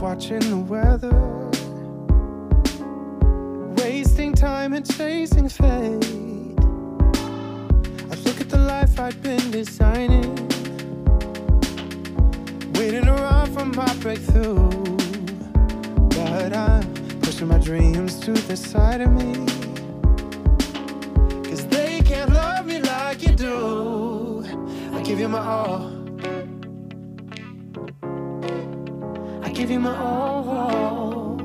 watching the weather, wasting time and chasing fate. I look at the life I've been designing, waiting around for my breakthrough. But I'm pushing my dreams to the side of me, cause they can't love me like you do. I give you my all give you my all.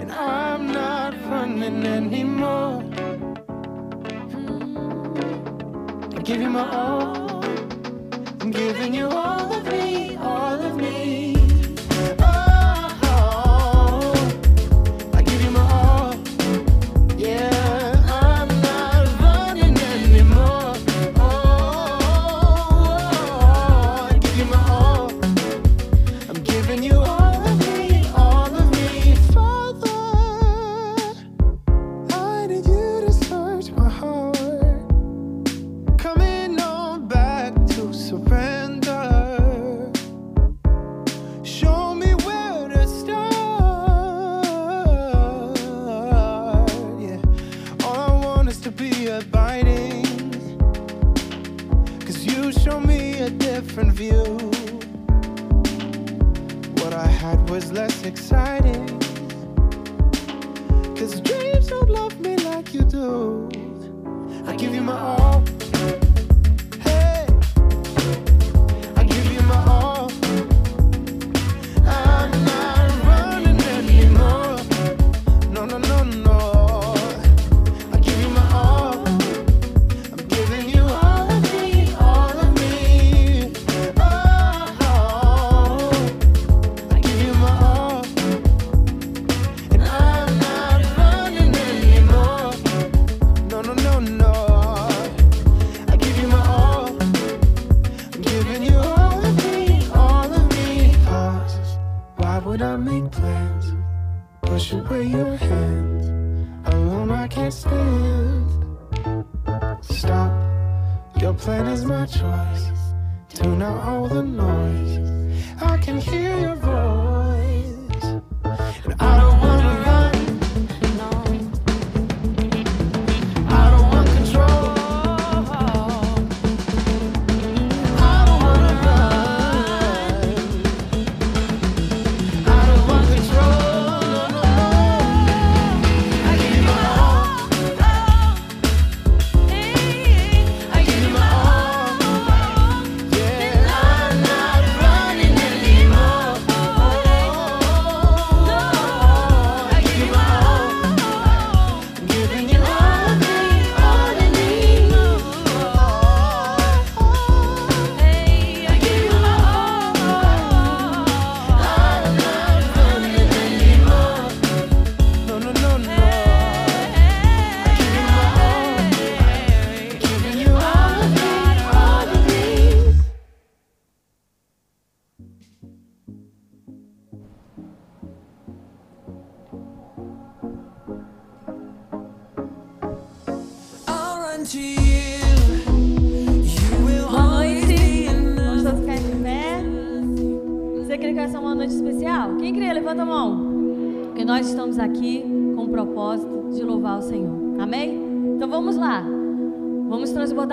And I'm not running anymore. I give you my all. I'm giving you all of me, all of me.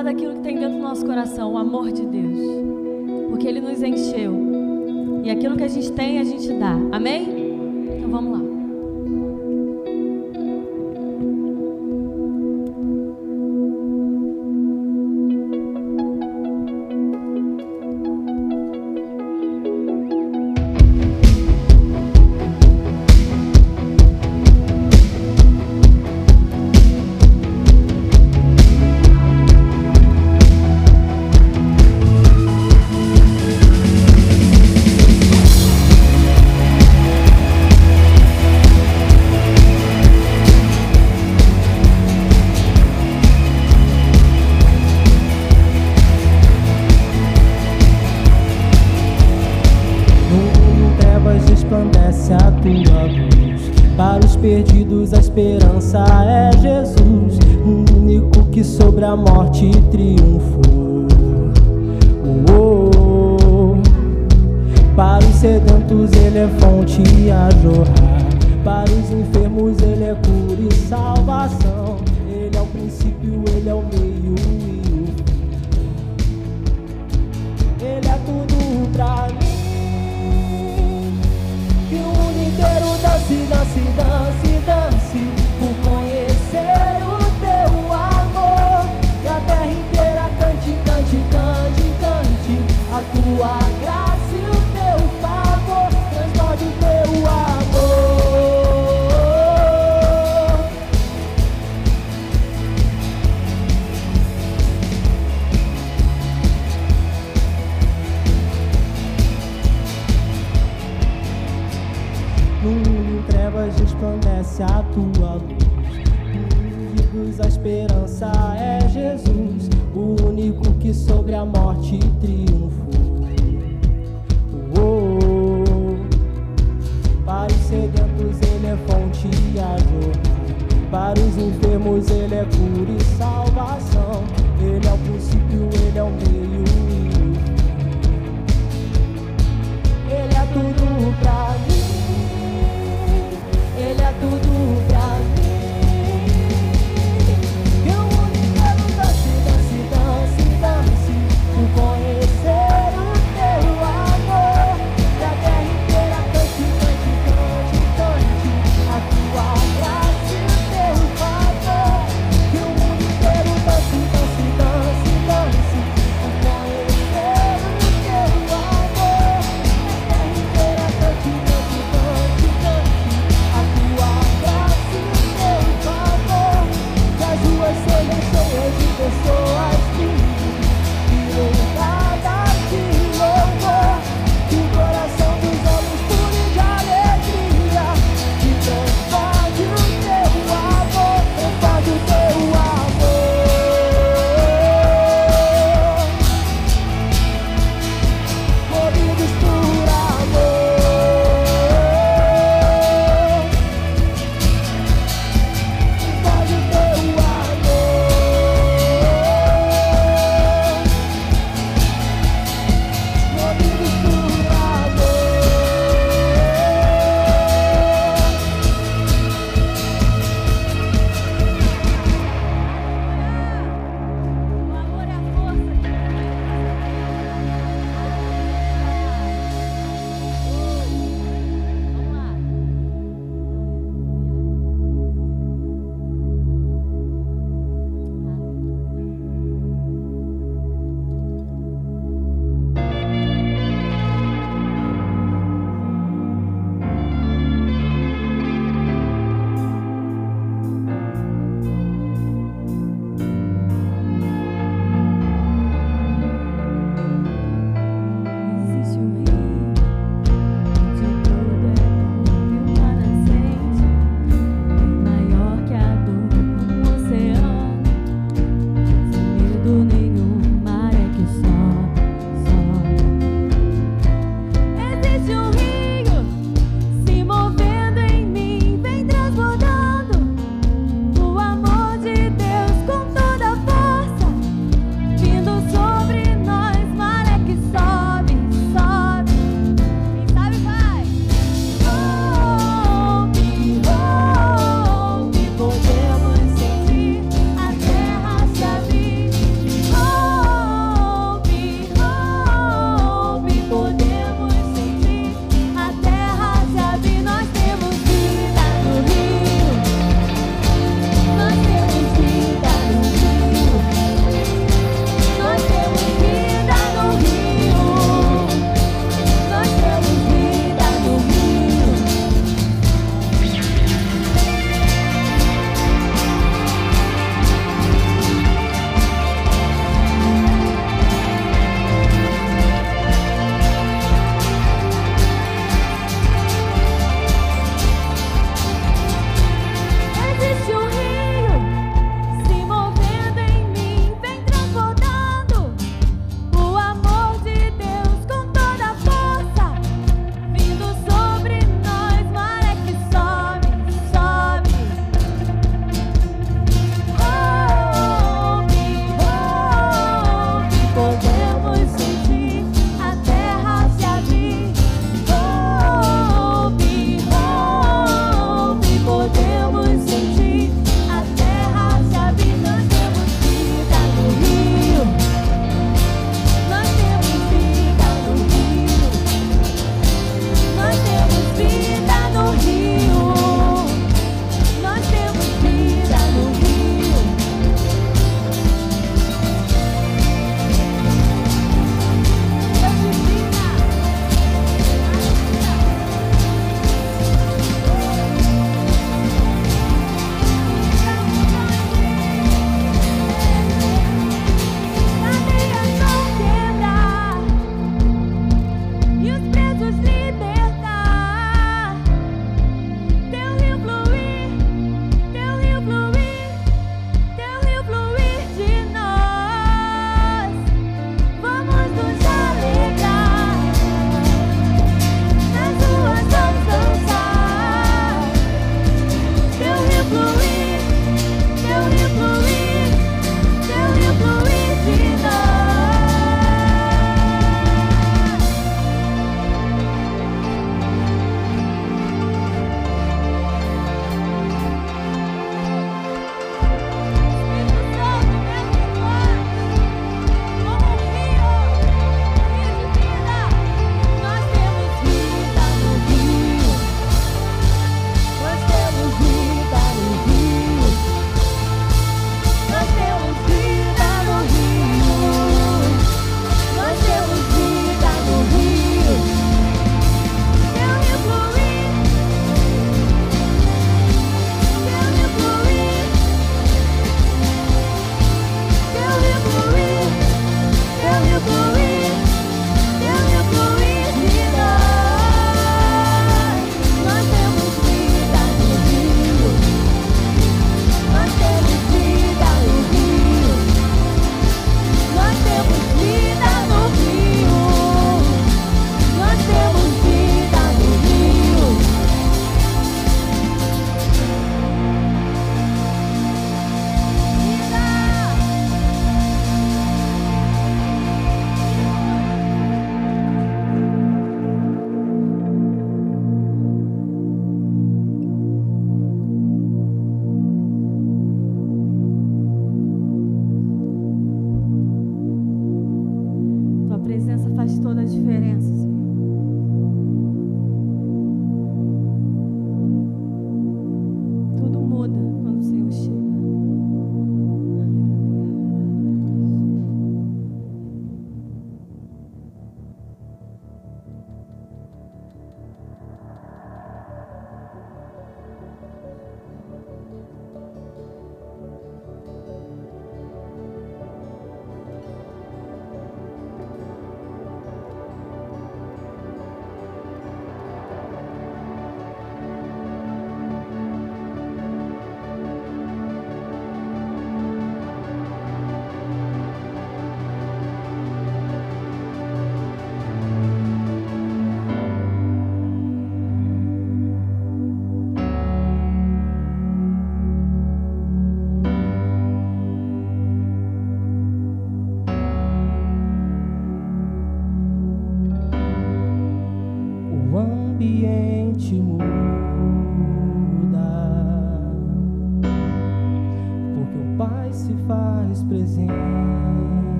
falar daquilo que tem dentro do nosso coração, o amor de Deus. Porque Ele nos encheu. E aquilo que a gente tem, a gente dá.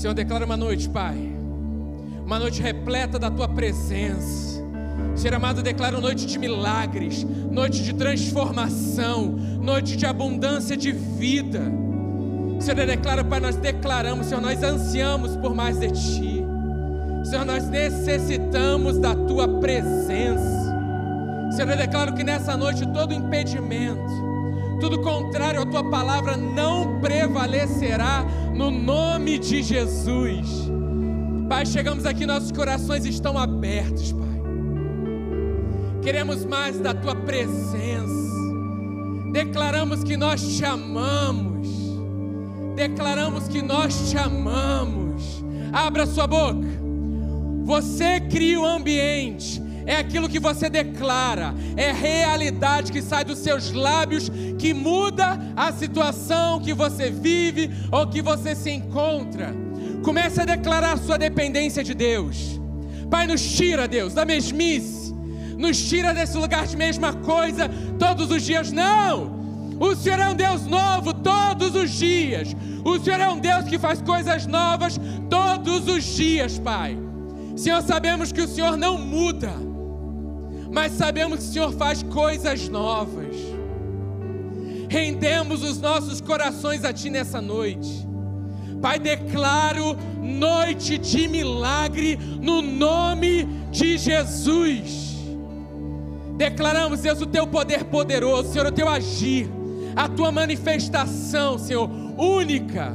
Senhor, declara uma noite, Pai. Uma noite repleta da tua presença. Senhor amado, declara uma noite de milagres, noite de transformação, noite de abundância de vida. Senhor, eu declaro, Pai, nós declaramos, Senhor, nós ansiamos por mais de Ti. Senhor, nós necessitamos da Tua presença. Senhor, eu declaro que nessa noite todo impedimento, tudo contrário à Tua palavra não prevalecerá no nome de Jesus. Pai, chegamos aqui, nossos corações estão abertos, Pai. Queremos mais da Tua presença. Declaramos que nós te amamos. Declaramos que nós te amamos. Abra sua boca. Você cria o ambiente. É aquilo que você declara, é realidade que sai dos seus lábios, que muda a situação que você vive ou que você se encontra. Comece a declarar sua dependência de Deus. Pai, nos tira, Deus, da mesmice, nos tira desse lugar de mesma coisa todos os dias. Não! O Senhor é um Deus novo todos os dias. O Senhor é um Deus que faz coisas novas todos os dias, Pai. Senhor, sabemos que o Senhor não muda, mas sabemos que o Senhor faz coisas novas. Rendemos os nossos corações a Ti nessa noite. Pai, declaro noite de milagre no nome de Jesus. Declaramos, Deus, o Teu poder poderoso, Senhor, o Teu agir, a Tua manifestação, Senhor, única.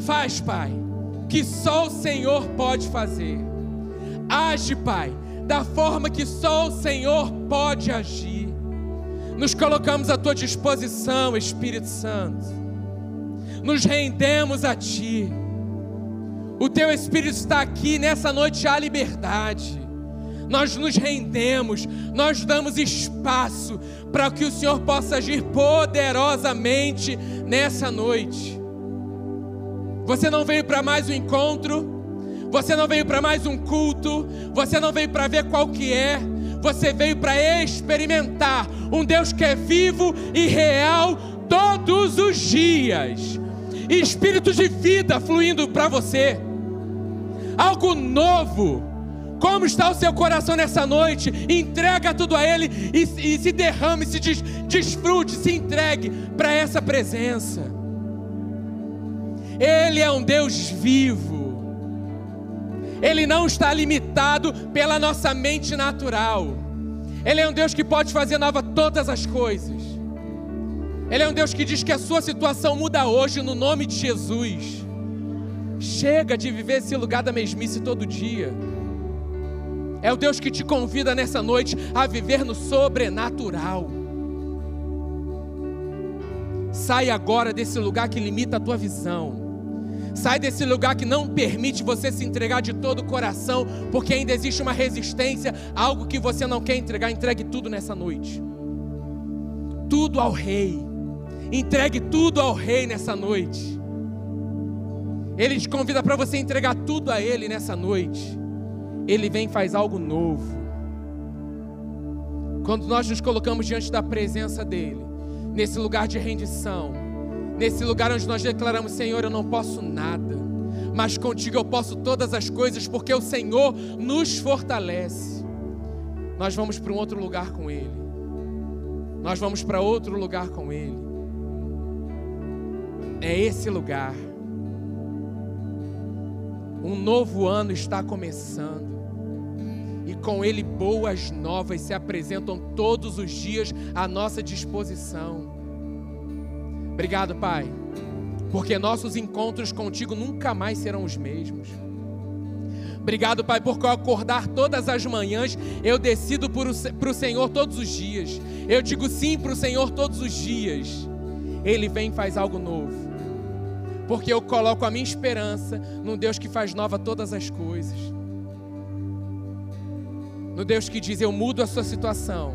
Faz, Pai, que só o Senhor pode fazer. Age, Pai, da forma que só o Senhor pode agir. Nos colocamos à tua disposição, Espírito Santo. Nos rendemos a ti. O teu Espírito está aqui nessa noite há liberdade. Nós nos rendemos, nós damos espaço para que o Senhor possa agir poderosamente nessa noite. Você não veio para mais um encontro, você não veio para mais um culto, você não veio para ver qual que é, você veio para experimentar um Deus que é vivo e real todos os dias. Espírito de vida fluindo para você. Algo novo. Como está o seu coração nessa noite? Entrega tudo a Ele e, e se derrame, se des, desfrute, se entregue para essa presença. Ele é um Deus vivo. Ele não está limitado pela nossa mente natural. Ele é um Deus que pode fazer nova todas as coisas. Ele é um Deus que diz que a sua situação muda hoje no nome de Jesus. Chega de viver esse lugar da mesmice todo dia. É o Deus que te convida nessa noite a viver no sobrenatural. Sai agora desse lugar que limita a tua visão. Sai desse lugar que não permite você se entregar de todo o coração, porque ainda existe uma resistência, algo que você não quer entregar. Entregue tudo nessa noite. Tudo ao Rei. Entregue tudo ao Rei nessa noite. Ele te convida para você entregar tudo a Ele nessa noite. Ele vem e faz algo novo. Quando nós nos colocamos diante da presença dEle, nesse lugar de rendição, nesse lugar onde nós declaramos: Senhor, eu não posso nada, mas contigo eu posso todas as coisas, porque o Senhor nos fortalece. Nós vamos para um outro lugar com Ele, nós vamos para outro lugar com Ele. É esse lugar. Um novo ano está começando. E com ele boas novas se apresentam todos os dias à nossa disposição. Obrigado, Pai, porque nossos encontros contigo nunca mais serão os mesmos. Obrigado, Pai, porque ao acordar todas as manhãs, eu decido para o Senhor todos os dias. Eu digo sim para o Senhor todos os dias. Ele vem e faz algo novo. Porque eu coloco a minha esperança num Deus que faz nova todas as coisas. No Deus que diz: Eu mudo a sua situação.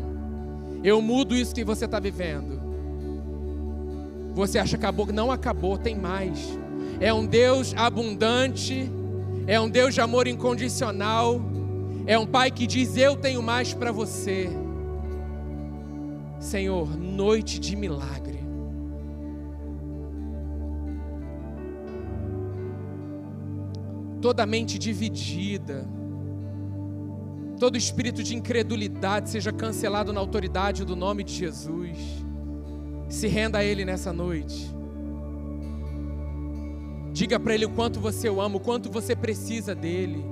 Eu mudo isso que você está vivendo. Você acha que acabou? Não acabou, tem mais. É um Deus abundante é um Deus de amor incondicional, é um Pai que diz: Eu tenho mais para você. Senhor, noite de milagre. Toda mente dividida, todo espírito de incredulidade seja cancelado na autoridade do nome de Jesus. Se renda a Ele nessa noite. Diga para Ele o quanto você o ama, o quanto você precisa dele.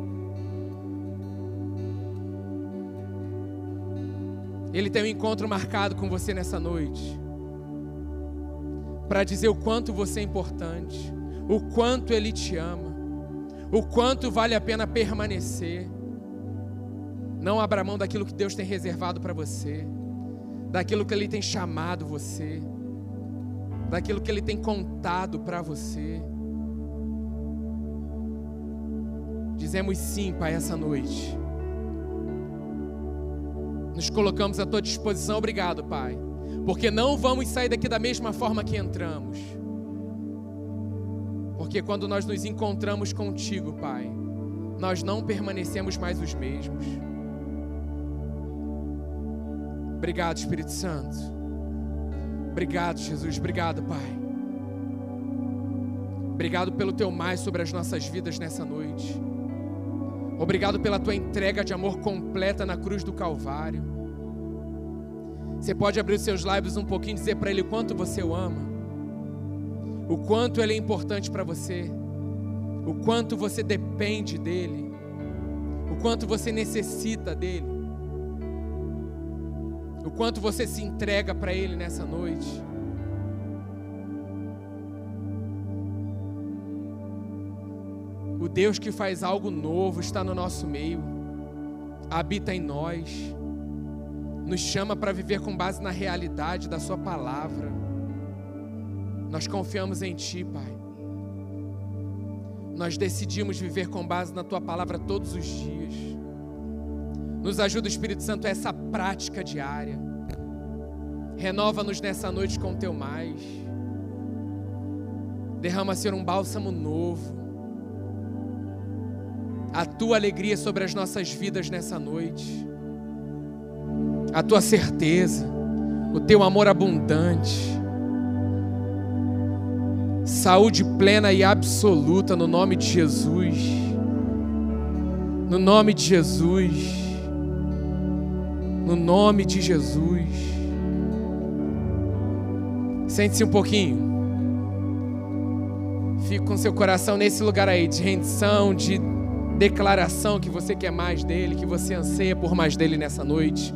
Ele tem um encontro marcado com você nessa noite. Para dizer o quanto você é importante, o quanto Ele te ama, o quanto vale a pena permanecer. Não abra mão daquilo que Deus tem reservado para você, daquilo que Ele tem chamado você, daquilo que Ele tem contado para você. Dizemos sim, Pai, essa noite. Nos colocamos à tua disposição, obrigado, Pai. Porque não vamos sair daqui da mesma forma que entramos. Porque quando nós nos encontramos contigo, Pai, nós não permanecemos mais os mesmos. Obrigado, Espírito Santo. Obrigado, Jesus. Obrigado, Pai. Obrigado pelo teu mais sobre as nossas vidas nessa noite. Obrigado pela tua entrega de amor completa na cruz do Calvário. Você pode abrir os seus lábios um pouquinho e dizer para Ele quanto você o ama, o quanto Ele é importante para você, o quanto você depende dEle, o quanto você necessita dEle, o quanto você se entrega para Ele nessa noite. O Deus que faz algo novo está no nosso meio, habita em nós, nos chama para viver com base na realidade da Sua palavra. Nós confiamos em Ti, Pai. Nós decidimos viver com base na Tua palavra todos os dias. Nos ajuda, Espírito Santo, a essa prática diária. Renova-nos nessa noite com o Teu mais. Derrama, Senhor, um bálsamo novo. A tua alegria sobre as nossas vidas nessa noite, a tua certeza, o teu amor abundante, saúde plena e absoluta no nome de Jesus, no nome de Jesus, no nome de Jesus. Sente-se um pouquinho. Fique com seu coração nesse lugar aí de rendição, de declaração que você quer mais dele, que você anseia por mais dele nessa noite,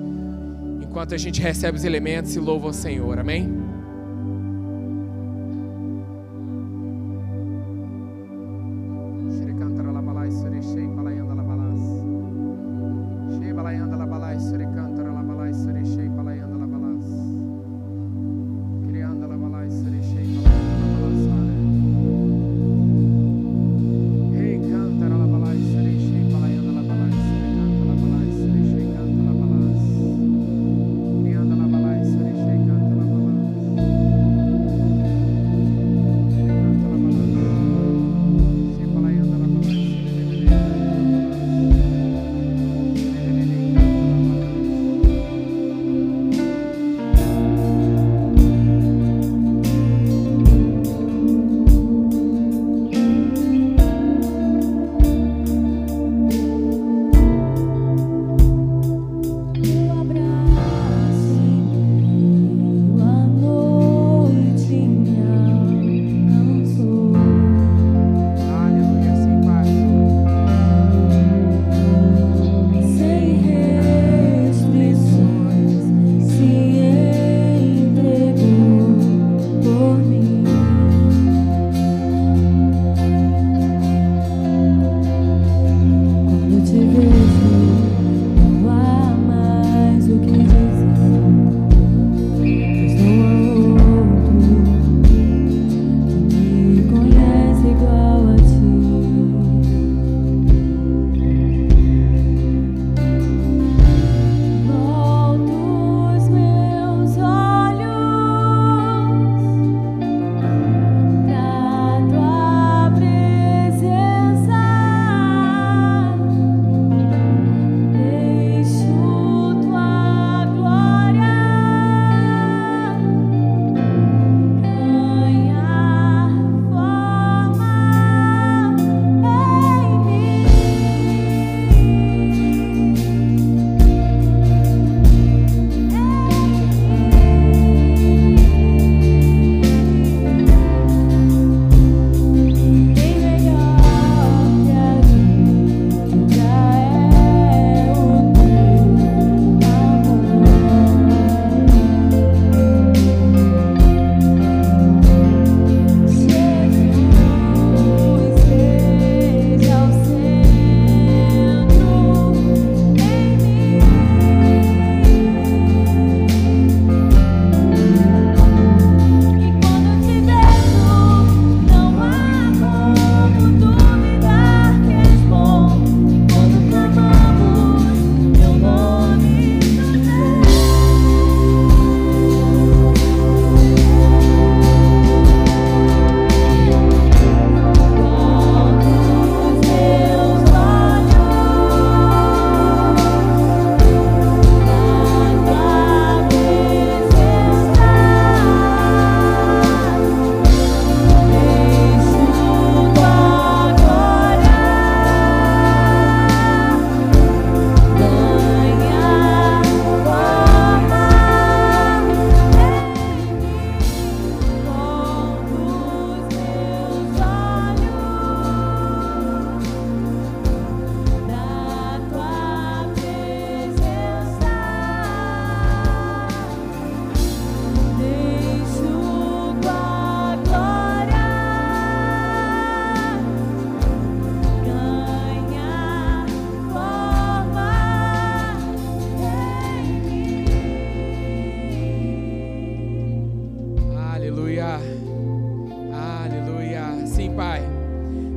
enquanto a gente recebe os elementos e louva o Senhor, amém?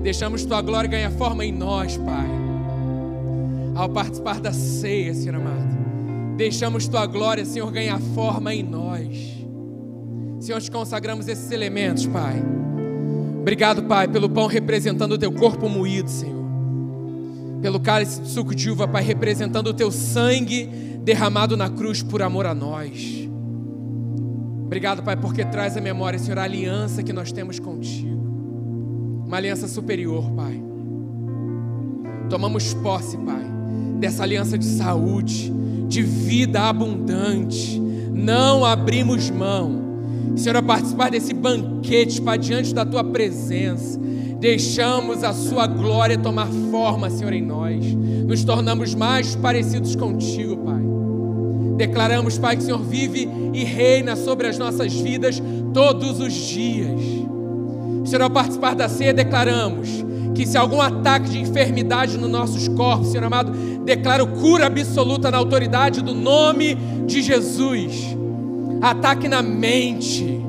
Deixamos tua glória ganhar forma em nós, Pai. Ao participar da ceia, Senhor amado. Deixamos tua glória, Senhor, ganhar forma em nós. Senhor, te consagramos esses elementos, Pai. Obrigado, Pai, pelo pão representando o teu corpo moído, Senhor. Pelo cálice de suco de uva, Pai, representando o teu sangue derramado na cruz por amor a nós. Obrigado, Pai, porque traz à memória, Senhor, a aliança que nós temos contigo. Uma aliança superior, Pai. Tomamos posse, Pai, dessa aliança de saúde, de vida abundante. Não abrimos mão. Senhor, a participar desse banquete, Pai, diante da tua presença. Deixamos a sua glória tomar forma, Senhor, em nós. Nos tornamos mais parecidos contigo, Pai. Declaramos, Pai, que o Senhor vive e reina sobre as nossas vidas todos os dias. Senhor, ao participar da ceia, declaramos que se algum ataque de enfermidade nos nossos corpos, Senhor amado, declaro cura absoluta na autoridade do nome de Jesus. Ataque na mente.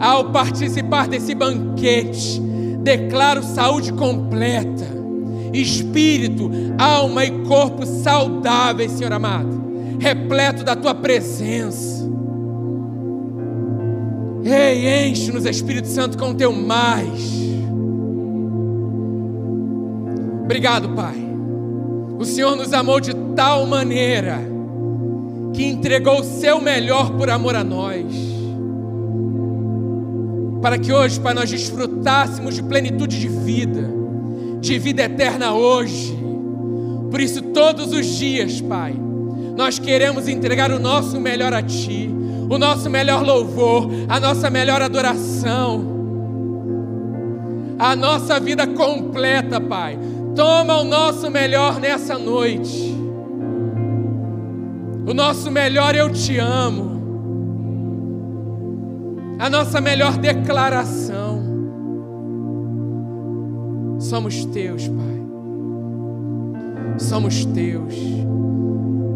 Ao participar desse banquete, declaro saúde completa, espírito, alma e corpo saudáveis, Senhor amado, repleto da tua presença. Ei, enche-nos, Espírito Santo, com o teu mais. Obrigado, Pai. O Senhor nos amou de tal maneira que entregou o seu melhor por amor a nós. Para que hoje, Pai, nós desfrutássemos de plenitude de vida, de vida eterna hoje. Por isso, todos os dias, Pai, nós queremos entregar o nosso melhor a Ti, o nosso melhor louvor, a nossa melhor adoração, a nossa vida completa, Pai. Toma o nosso melhor nessa noite. O nosso melhor eu te amo. A nossa melhor declaração. Somos teus, Pai. Somos teus.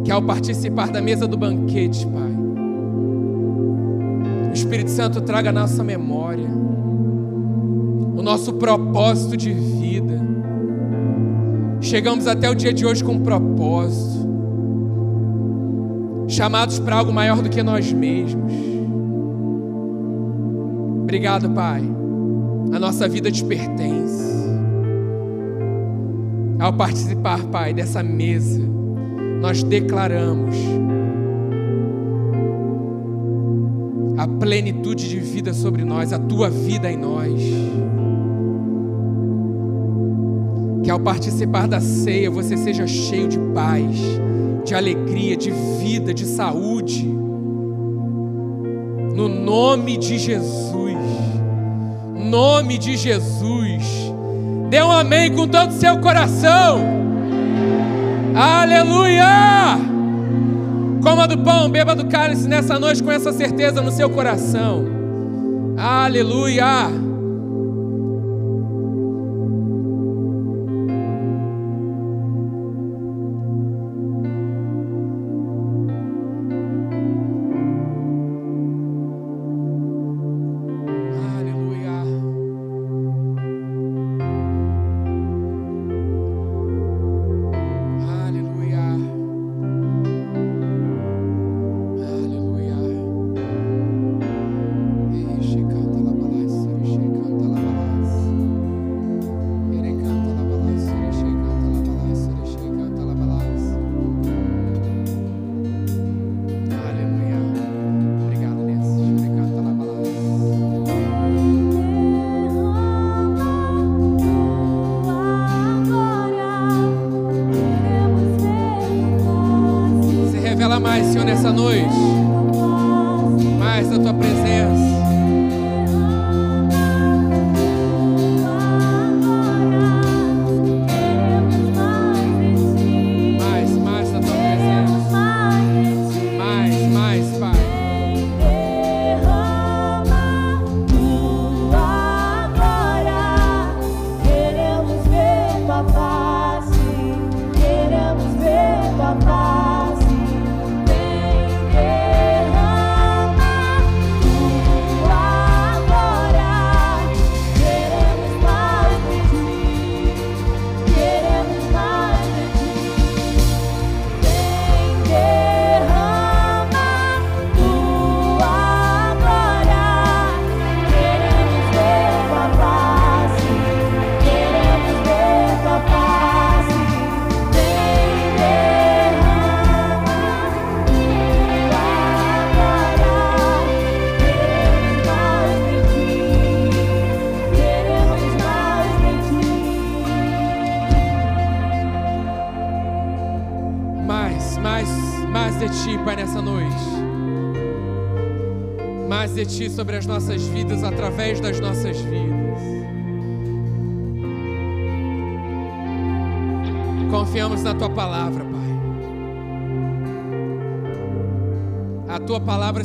Que ao participar da mesa do banquete, Pai, Espírito Santo traga a nossa memória, o nosso propósito de vida. Chegamos até o dia de hoje com um propósito, chamados para algo maior do que nós mesmos. Obrigado, Pai. A nossa vida te pertence. Ao participar, Pai, dessa mesa, nós declaramos plenitude de vida sobre nós, a tua vida em nós. Que ao participar da ceia você seja cheio de paz, de alegria, de vida, de saúde. No nome de Jesus. Nome de Jesus. Dê um amém com todo o seu coração. Aleluia! Coma do pão, beba do cálice nessa noite com essa certeza no seu coração. Aleluia!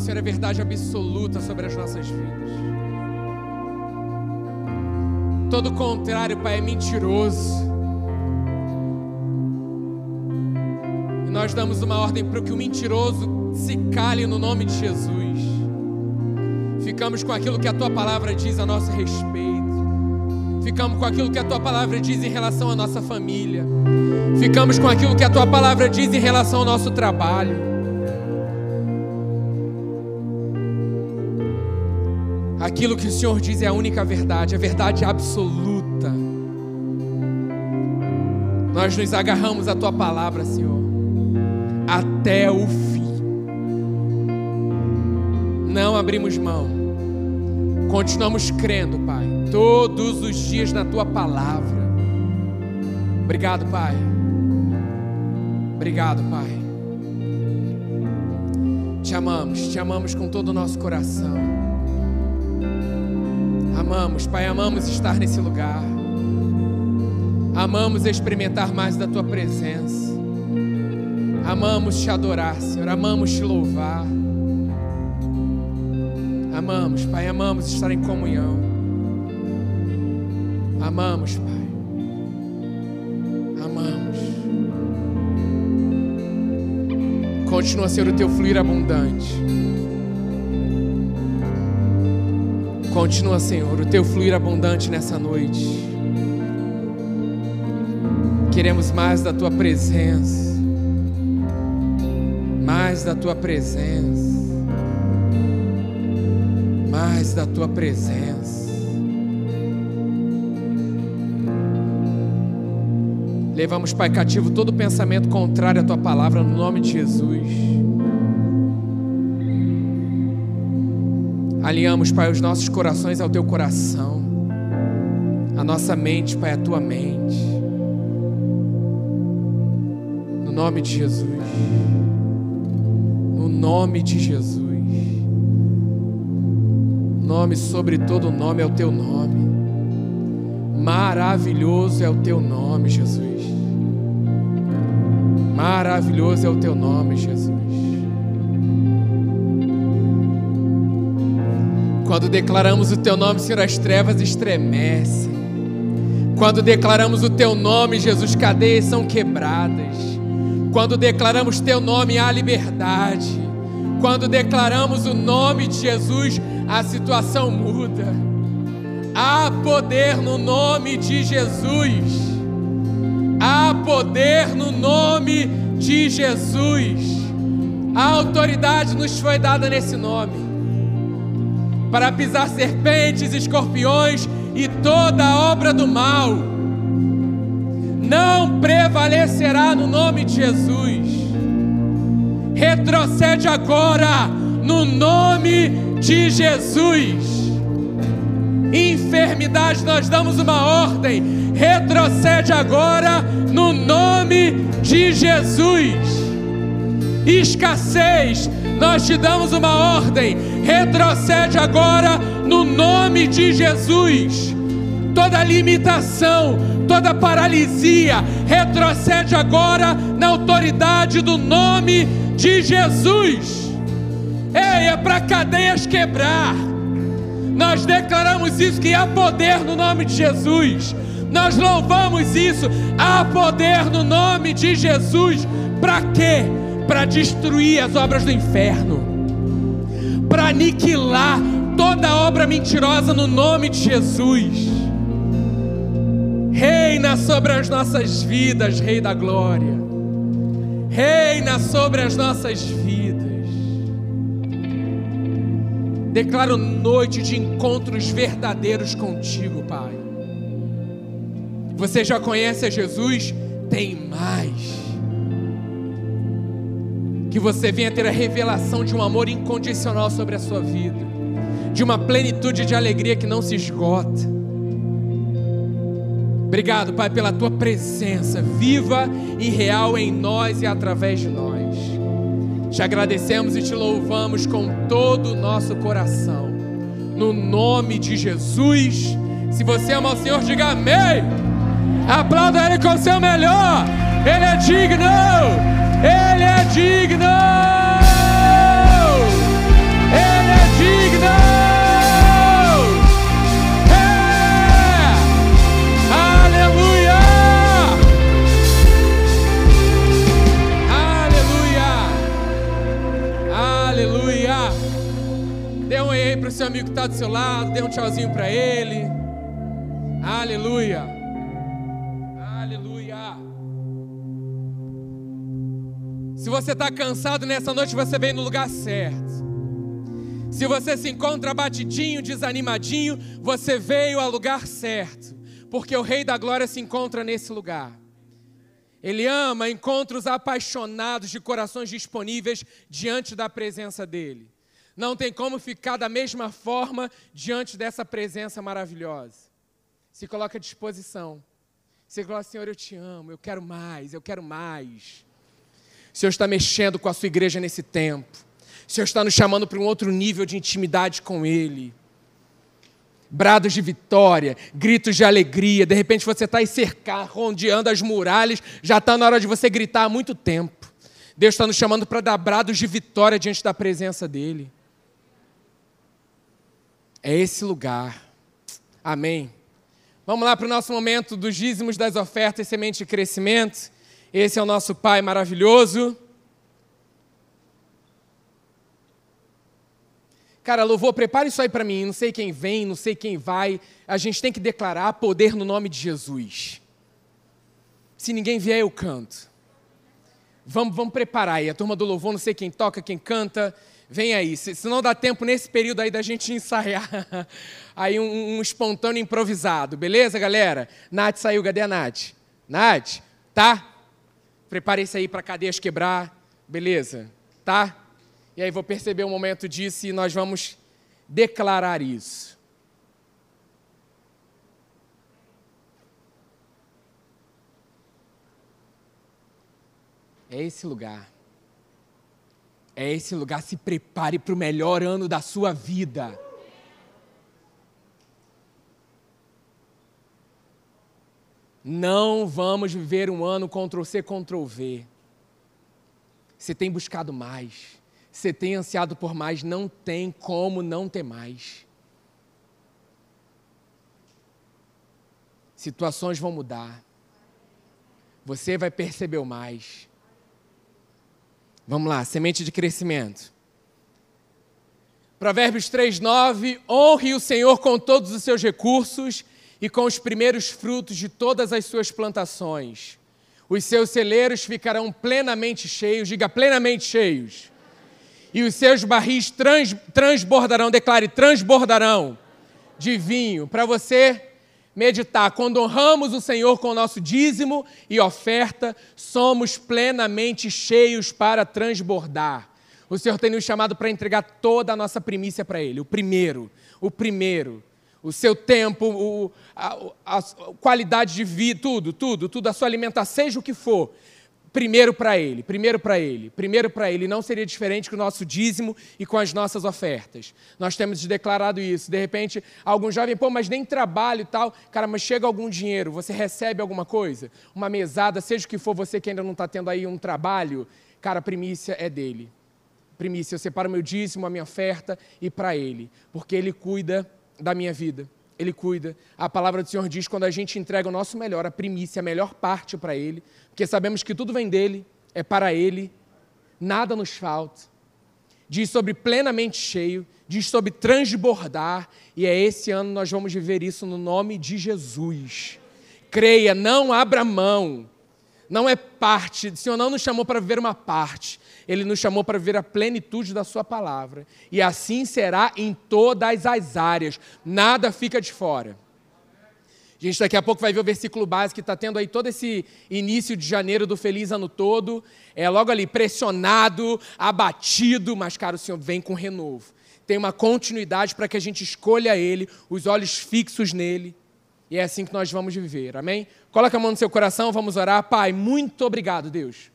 Senhor, é verdade absoluta sobre as nossas vidas. Todo contrário, Pai, é mentiroso. E nós damos uma ordem para que o mentiroso se cale no nome de Jesus. Ficamos com aquilo que a tua palavra diz a nosso respeito. Ficamos com aquilo que a tua palavra diz em relação à nossa família. Ficamos com aquilo que a tua palavra diz em relação ao nosso trabalho. Aquilo que o Senhor diz é a única verdade, a verdade absoluta. Nós nos agarramos à tua palavra, Senhor, até o fim. Não abrimos mão. Continuamos crendo, Pai, todos os dias na tua palavra. Obrigado, Pai. Obrigado, Pai. Te amamos, te amamos com todo o nosso coração. Amamos, Pai, amamos estar nesse lugar. Amamos experimentar mais da tua presença. Amamos te adorar, Senhor. Amamos te louvar. Amamos, Pai, amamos estar em comunhão. Amamos, Pai. Amamos. Continua a ser o teu fluir abundante. Continua, Senhor, o teu fluir abundante nessa noite. Queremos mais da tua presença. Mais da tua presença. Mais da tua presença. Levamos, Pai, cativo todo pensamento contrário à tua palavra, no nome de Jesus. Alinhamos, Pai, os nossos corações ao teu coração, a nossa mente, Pai, à tua mente. No nome de Jesus. No nome de Jesus. Nome sobre todo nome é o teu nome. Maravilhoso é o teu nome, Jesus. Maravilhoso é o teu nome, Jesus. Quando declaramos o teu nome, Senhor, as trevas estremecem. Quando declaramos o teu nome, Jesus, cadeias são quebradas. Quando declaramos teu nome, há liberdade. Quando declaramos o nome de Jesus, a situação muda. Há poder no nome de Jesus. Há poder no nome de Jesus. A autoridade nos foi dada nesse nome para pisar serpentes, escorpiões e toda obra do mal. Não prevalecerá no nome de Jesus. Retrocede agora no nome de Jesus. Enfermidade, nós damos uma ordem. Retrocede agora no nome de Jesus. Escassez, nós te damos uma ordem. Retrocede agora no nome de Jesus. Toda limitação, toda paralisia, retrocede agora na autoridade do nome de Jesus. Ei, é para cadeias quebrar. Nós declaramos isso que há poder no nome de Jesus. Nós louvamos isso. Há poder no nome de Jesus. Para quê? Para destruir as obras do inferno. Para aniquilar toda obra mentirosa no nome de Jesus. Reina sobre as nossas vidas, Rei da Glória. Reina sobre as nossas vidas. Declaro noite de encontros verdadeiros contigo, Pai. Você já conhece a Jesus? Tem mais. Que você venha ter a revelação de um amor incondicional sobre a sua vida, de uma plenitude de alegria que não se esgota. Obrigado, Pai, pela tua presença viva e real em nós e através de nós. Te agradecemos e te louvamos com todo o nosso coração. No nome de Jesus. Se você ama o Senhor, diga amém. Aplauda Ele com o seu melhor. Ele é digno. Ele é digno. Ele é digno. É. Aleluia. Aleluia. Aleluia. Dê um oi aí pro seu amigo que está do seu lado. Dê um tchauzinho para ele. Aleluia. Se você está cansado nessa noite, você vem no lugar certo. Se você se encontra abatidinho, desanimadinho, você veio ao lugar certo. Porque o Rei da Glória se encontra nesse lugar. Ele ama encontros apaixonados de corações disponíveis diante da presença dele. Não tem como ficar da mesma forma diante dessa presença maravilhosa. Se coloca à disposição. Você fala, Senhor, eu te amo, eu quero mais, eu quero mais. O Senhor está mexendo com a sua igreja nesse tempo. O Senhor está nos chamando para um outro nível de intimidade com Ele. Brados de vitória, gritos de alegria. De repente você está aí cercado, rondeando as muralhas, já está na hora de você gritar há muito tempo. Deus está nos chamando para dar brados de vitória diante da presença dEle. É esse lugar. Amém. Vamos lá para o nosso momento dos dízimos das ofertas, semente de crescimento. Esse é o nosso Pai maravilhoso. Cara, louvor, prepare isso aí para mim. Não sei quem vem, não sei quem vai. A gente tem que declarar poder no nome de Jesus. Se ninguém vier, eu canto. Vamos, vamos preparar aí. A turma do louvor, não sei quem toca, quem canta. Vem aí. Se, se não dá tempo nesse período aí da gente ensaiar aí um, um espontâneo improvisado. Beleza, galera? Nath saiu. Cadê a Nath? Nath, tá? Prepare isso aí para cadeias quebrar. Beleza? Tá? E aí vou perceber um momento disso e nós vamos declarar isso. É esse lugar. É esse lugar. Se prepare para o melhor ano da sua vida. Não vamos viver um ano Ctrl-C, Ctrl-V. Você tem buscado mais. Você tem ansiado por mais. Não tem como não ter mais. Situações vão mudar. Você vai perceber o mais. Vamos lá, semente de crescimento. Provérbios 3:9 Honre o Senhor com todos os seus recursos e com os primeiros frutos de todas as suas plantações. Os seus celeiros ficarão plenamente cheios, diga plenamente cheios. E os seus barris trans, transbordarão, declare transbordarão de vinho. Para você meditar, quando honramos o Senhor com o nosso dízimo e oferta, somos plenamente cheios para transbordar. O Senhor tem nos chamado para entregar toda a nossa primícia para Ele, o primeiro, o primeiro o seu tempo, o, a, a, qualidade de vida, tudo, tudo, tudo, a sua alimentação, seja o que for. Primeiro para Ele, primeiro para Ele, primeiro para Ele. Não seria diferente com o nosso dízimo e com as nossas ofertas. Nós temos declarado isso. De repente, algum jovem, pô, mas nem trabalho e tal. Cara, mas chega algum dinheiro, você recebe alguma coisa? Uma mesada, seja o que for, você que ainda não está tendo aí um trabalho, cara, a primícia é dele. Primícia, eu separo meu dízimo, a minha oferta e para Ele, porque Ele cuida da minha vida. Ele cuida. A palavra do Senhor diz quando a gente entrega o nosso melhor, a primícia, a melhor parte para Ele, porque sabemos que tudo vem dele, é para Ele, nada nos falta. Diz sobre plenamente cheio, diz sobre transbordar, e é esse ano nós vamos viver isso no nome de Jesus. Creia, não abra mão. Não é parte, o Senhor não nos chamou para viver uma parte, Ele nos chamou para viver a plenitude da Sua palavra. E assim será em todas as áreas, nada fica de fora. A gente daqui a pouco vai ver o versículo básico que está tendo aí todo esse início de janeiro do feliz ano todo. É logo ali, pressionado, abatido, mas, cara, o Senhor vem com renovo. Tem uma continuidade para que a gente escolha Ele, os olhos fixos nele. E é assim que nós vamos viver, amém? Coloca a mão no seu coração, vamos orar. Pai, muito obrigado, Deus.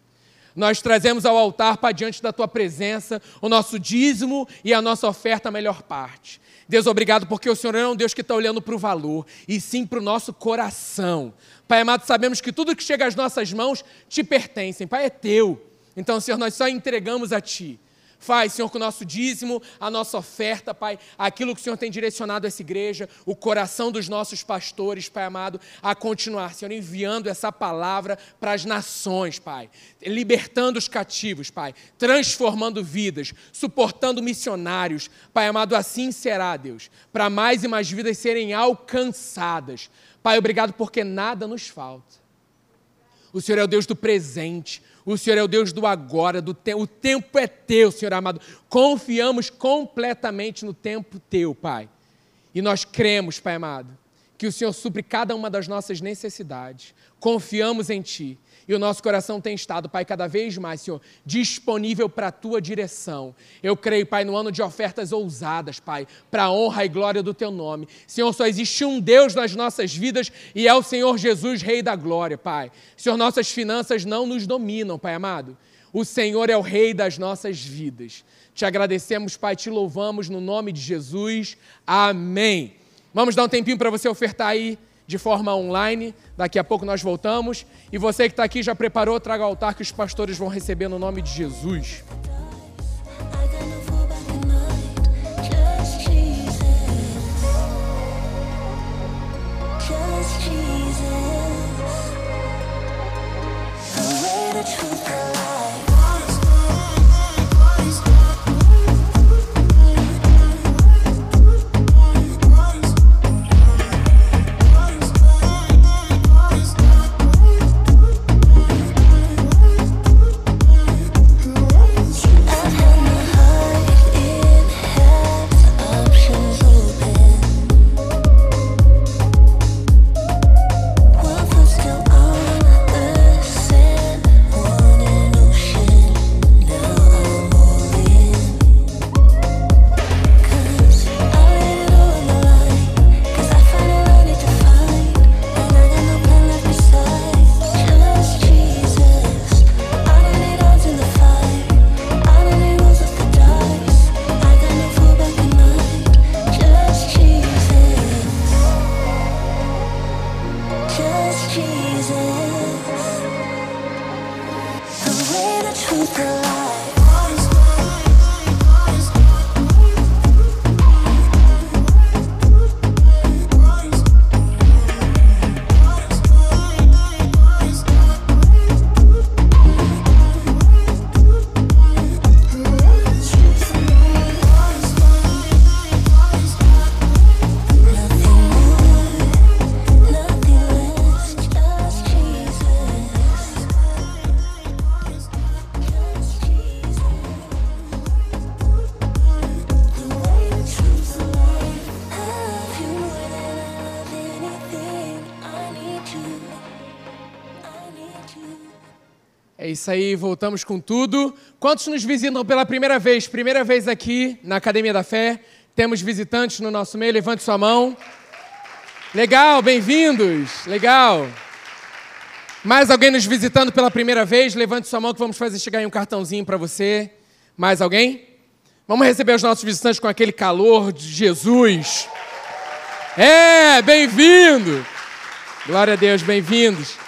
Nós trazemos ao altar para diante da tua presença o nosso dízimo e a nossa oferta, a melhor parte. Deus, obrigado porque o Senhor não é um Deus que está olhando para o valor, e sim para o nosso coração. Pai amado, sabemos que tudo que chega às nossas mãos te pertencem, Pai, é teu. Então, Senhor, nós só entregamos a Ti. Faz, Senhor, com o nosso dízimo, a nossa oferta, Pai, aquilo que o Senhor tem direcionado a essa igreja, o coração dos nossos pastores, Pai amado, a continuar, Senhor, enviando essa palavra para as nações, Pai, libertando os cativos, Pai, transformando vidas, suportando missionários, Pai amado, assim será, Deus, para mais e mais vidas serem alcançadas. Pai, obrigado porque nada nos falta. O Senhor é o Deus do presente, o Senhor é o Deus do agora, do te o tempo é teu, Senhor amado. Confiamos completamente no tempo teu, Pai. E nós cremos, Pai amado, que o Senhor supre cada uma das nossas necessidades. Confiamos em Ti. E o nosso coração tem estado, Pai, cada vez mais, Senhor, disponível para a tua direção. Eu creio, Pai, no ano de ofertas ousadas, Pai, para a honra e glória do teu nome. Senhor, só existe um Deus nas nossas vidas e é o Senhor Jesus, Rei da glória, Pai. Senhor, nossas finanças não nos dominam, Pai amado. O Senhor é o Rei das nossas vidas. Te agradecemos, Pai, te louvamos no nome de Jesus. Amém. Vamos dar um tempinho para você ofertar aí de forma online. Daqui a pouco nós voltamos. E você que está aqui já preparou, traga ao altar que os pastores vão receber no nome de Jesus. Isso aí, voltamos com tudo. Quantos nos visitam pela primeira vez? Primeira vez aqui na Academia da Fé. Temos visitantes no nosso meio, levante sua mão. Legal, bem-vindos. Legal. Mais alguém nos visitando pela primeira vez? Levante sua mão que vamos fazer chegar aí um cartãozinho para você. Mais alguém? Vamos receber os nossos visitantes com aquele calor de Jesus. É, bem-vindo. Glória a Deus, bem-vindos.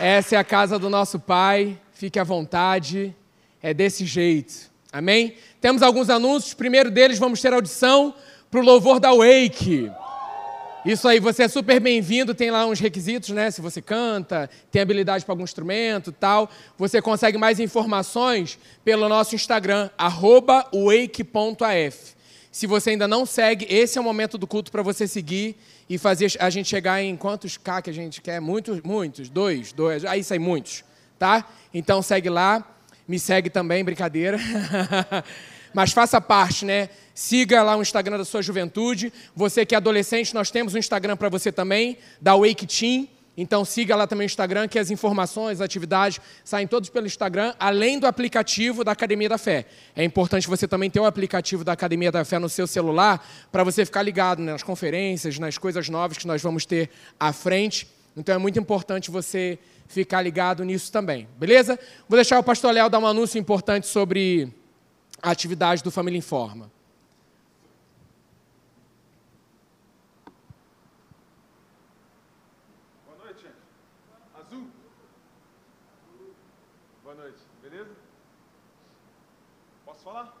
Essa é a casa do nosso Pai, fique à vontade, é desse jeito, amém? Temos alguns anúncios, primeiro deles vamos ter audição para o louvor da Wake. Isso aí, você é super bem-vindo, tem lá uns requisitos, né? Se você canta, tem habilidade para algum instrumento tal. Você consegue mais informações pelo nosso Instagram, wake.af. Se você ainda não segue, esse é o momento do culto para você seguir e fazer a gente chegar em quantos K que a gente quer? Muitos, muitos, dois, dois, aí sai muitos, tá? Então segue lá, me segue também, brincadeira. Mas faça parte, né? Siga lá o Instagram da sua juventude. Você que é adolescente, nós temos um Instagram para você também, da Wake Team. Então siga lá também o Instagram, que as informações, as atividades saem todos pelo Instagram, além do aplicativo da Academia da Fé. É importante você também ter o aplicativo da Academia da Fé no seu celular, para você ficar ligado nas conferências, nas coisas novas que nós vamos ter à frente. Então é muito importante você ficar ligado nisso também, beleza? Vou deixar o pastor Léo dar um anúncio importante sobre a atividade do Família Informa. Boa noite, gente. Azul. Boa noite, beleza? Posso falar? Deixa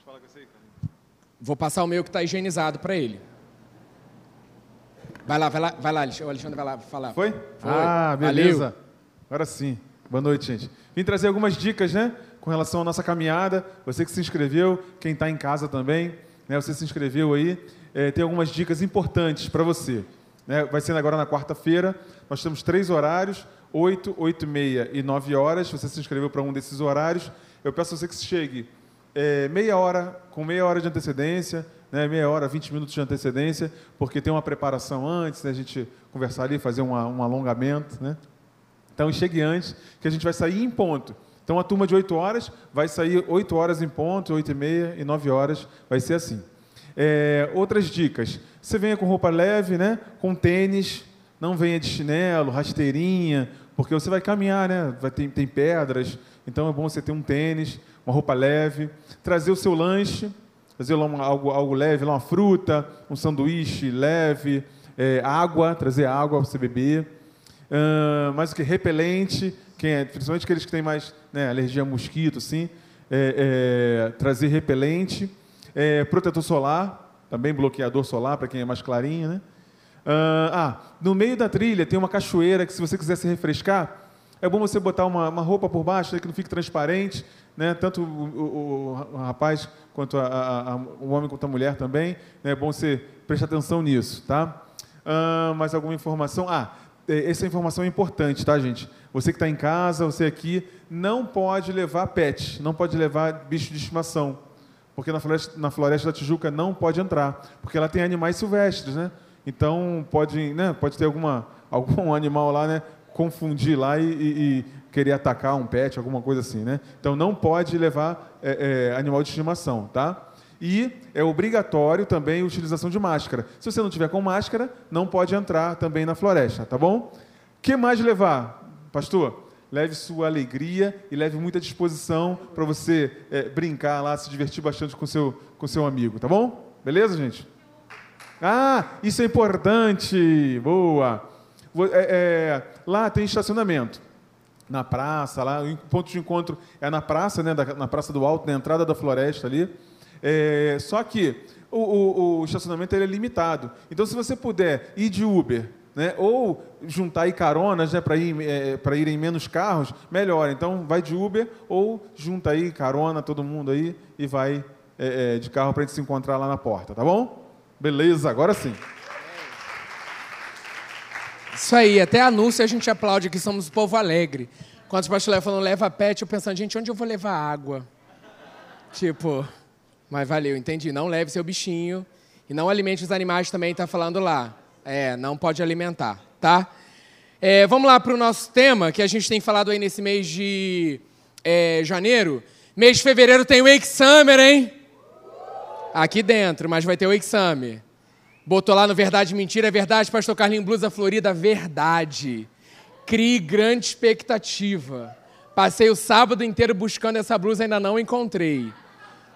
eu falar com você aí, cara. Vou passar o meu que está higienizado para ele. Vai lá, vai lá, vai lá, o Alexandre vai lá falar. Foi? Foi. Ah, beleza. Valeu. Agora sim. Boa noite, gente. Vim trazer algumas dicas, né? Com relação à nossa caminhada. Você que se inscreveu, quem está em casa também, né? Você se inscreveu aí. É, tem algumas dicas importantes para você. Né? Vai ser agora na quarta-feira. Nós temos três horários: 8, 8 e meia e 9 horas. Você se inscreveu para um desses horários. Eu peço a você que chegue é, meia hora, com meia hora de antecedência, né, meia hora, 20 minutos de antecedência, porque tem uma preparação antes, né, a gente conversar ali, fazer uma- um alongamento. Né? Então chegue antes, que a gente vai sair em ponto. Então a turma de 8 horas vai sair 8 horas em ponto, 8 e meia e 9 horas, vai ser assim. É, outras dicas. Você venha com roupa leve, né? com tênis, não venha de chinelo, rasteirinha, porque você vai caminhar, né? vai ter, tem pedras, então é bom você ter um tênis, uma roupa leve, trazer o seu lanche, trazer lá algo, algo leve, lá uma fruta, um sanduíche leve, é, água, trazer água para você beber. Ah, mais o que? Repelente, quem é, principalmente aqueles que têm mais né, alergia a mosquito, assim, é, é, trazer repelente, é, protetor solar, também bloqueador solar para quem é mais clarinho, né? Ah, ah, no meio da trilha tem uma cachoeira que se você quiser se refrescar, é bom você botar uma, uma roupa por baixo né, que não fique transparente, né? Tanto o, o- o rapaz quanto a- a- a- o homem quanto a mulher também. né, É bom você prestar atenção nisso, tá? Ah, mais alguma informação? Ah, é, essa informação é importante, tá, gente? Você que está em casa, você aqui, não pode levar pet, não pode levar bicho de estimação, porque na floresta, na floresta da Tijuca não pode entrar, porque ela tem animais silvestres, né? Então pode, né, pode ter alguma, algum animal lá, né? Confundir lá e, e- e querer atacar um pet, alguma coisa assim, né? Então não pode levar é, é, animal de estimação, tá? E é obrigatório também a utilização de máscara. Se você não tiver com máscara, não pode entrar também na floresta, tá bom? Que mais levar, pastor? Leve sua alegria e leve muita disposição para você é, brincar lá, se divertir bastante com seu, com seu amigo, tá bom? Beleza, gente? Ah, isso é importante! Boa! É, é, lá tem estacionamento. Na praça, lá, o ponto de encontro é na praça, né, na Praça do Alto, na entrada da floresta ali. É, só que o, o- o estacionamento é limitado. Então, se você puder ir de Uber, né, ou juntar aí caronas né, para ir, é, irem menos carros, melhor. Então, vai de Uber ou junta aí carona, todo mundo aí, e vai é, é, de carro para a gente se encontrar lá na porta, tá bom? Beleza, agora sim. Isso aí, até anúncio a gente aplaude que somos o povo alegre. Quando os pastores falando leva pet, eu pensando, gente, onde eu vou levar água? Tipo, mas valeu, entendi. Não leve seu bichinho e não alimente os animais também, tá falando lá. É, não pode alimentar, tá? É, vamos lá para o nosso tema, que a gente tem falado aí nesse mês de é, janeiro. Mês de fevereiro tem o Wake Summer, hein? Aqui dentro, mas vai ter o Wake Summer. Botou lá no Verdade Mentira, é verdade, Pastor Carlinho Blusa Florida, verdade. Crie grande expectativa. Passei o sábado inteiro buscando essa blusa, ainda não encontrei.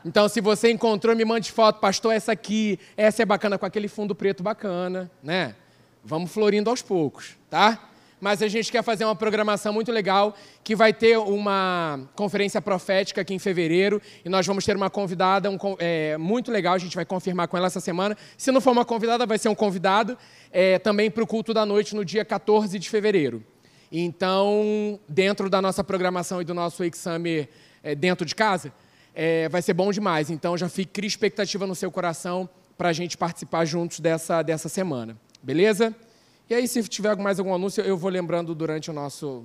Então, se você encontrou, me mande foto, pastor, essa aqui, essa é bacana, com aquele fundo preto bacana, né? Vamos florindo aos poucos, tá? Mas a gente quer fazer uma programação muito legal, que vai ter uma conferência profética aqui em fevereiro, e nós vamos ter uma convidada um é, muito legal, a gente vai confirmar com ela essa semana. Se não for uma convidada, vai ser um convidado é, também para o culto da noite no dia 14 de fevereiro. Então, dentro da nossa programação e do nosso Summer é, dentro de casa, é, vai ser bom demais. Então, já fique expectativa no seu coração para a gente participar juntos dessa, dessa semana. Beleza? E aí, se tiver mais algum anúncio, eu vou lembrando durante o nosso,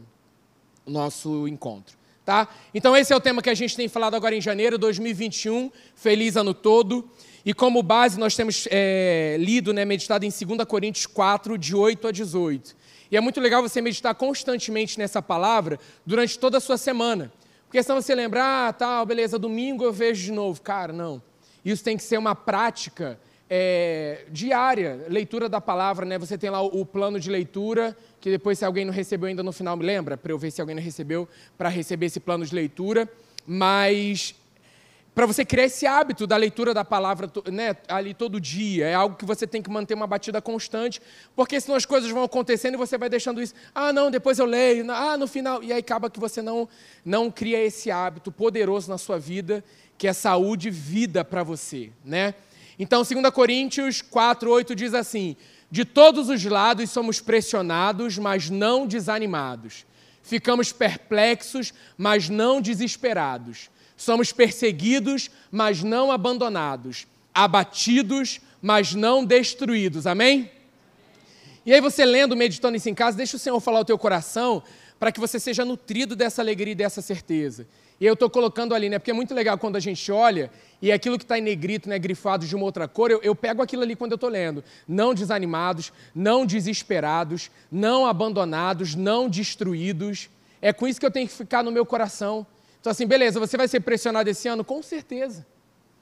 nosso encontro. Tá? Então, esse é o tema que a gente tem falado agora em janeiro de 2021. Feliz ano todo. E como base, nós temos é, lido, né, meditado em 2 Coríntios 4, de 8 a 18. E é muito legal você meditar constantemente nessa palavra durante toda a sua semana. Porque senão você lembra, ah, tal, beleza, domingo eu vejo de novo. Cara, não. Isso tem que ser uma prática é, diária, leitura da palavra, né? Você tem lá o, o plano de leitura, que depois, se alguém não recebeu ainda no final, me lembra, para eu ver se alguém não recebeu, para receber esse plano de leitura. Mas para você criar esse hábito da leitura da palavra né, ali todo dia. É algo que você tem que manter uma batida constante, porque senão as coisas vão acontecendo e você vai deixando isso. Ah, não, depois eu leio. Ah, no final. E aí acaba que você não, não cria esse hábito poderoso na sua vida, que é saúde e vida para você. Né? Então, 2 Coríntios 4, 8 diz assim: De todos os lados somos pressionados, mas não desanimados. Ficamos perplexos, mas não desesperados. Somos perseguidos, mas não abandonados. Abatidos, mas não destruídos. Amém? E aí você lendo, meditando isso em casa, deixa o Senhor falar o teu coração para que você seja nutrido dessa alegria e dessa certeza. E eu estou colocando ali, né? Porque é muito legal quando a gente olha e aquilo que está em negrito, né, grifado de uma outra cor, eu, eu pego aquilo ali quando eu estou lendo. Não desanimados, não desesperados, não abandonados, não destruídos. É com isso que eu tenho que ficar no meu coração. Então, assim, beleza, você vai ser pressionado esse ano? Com certeza.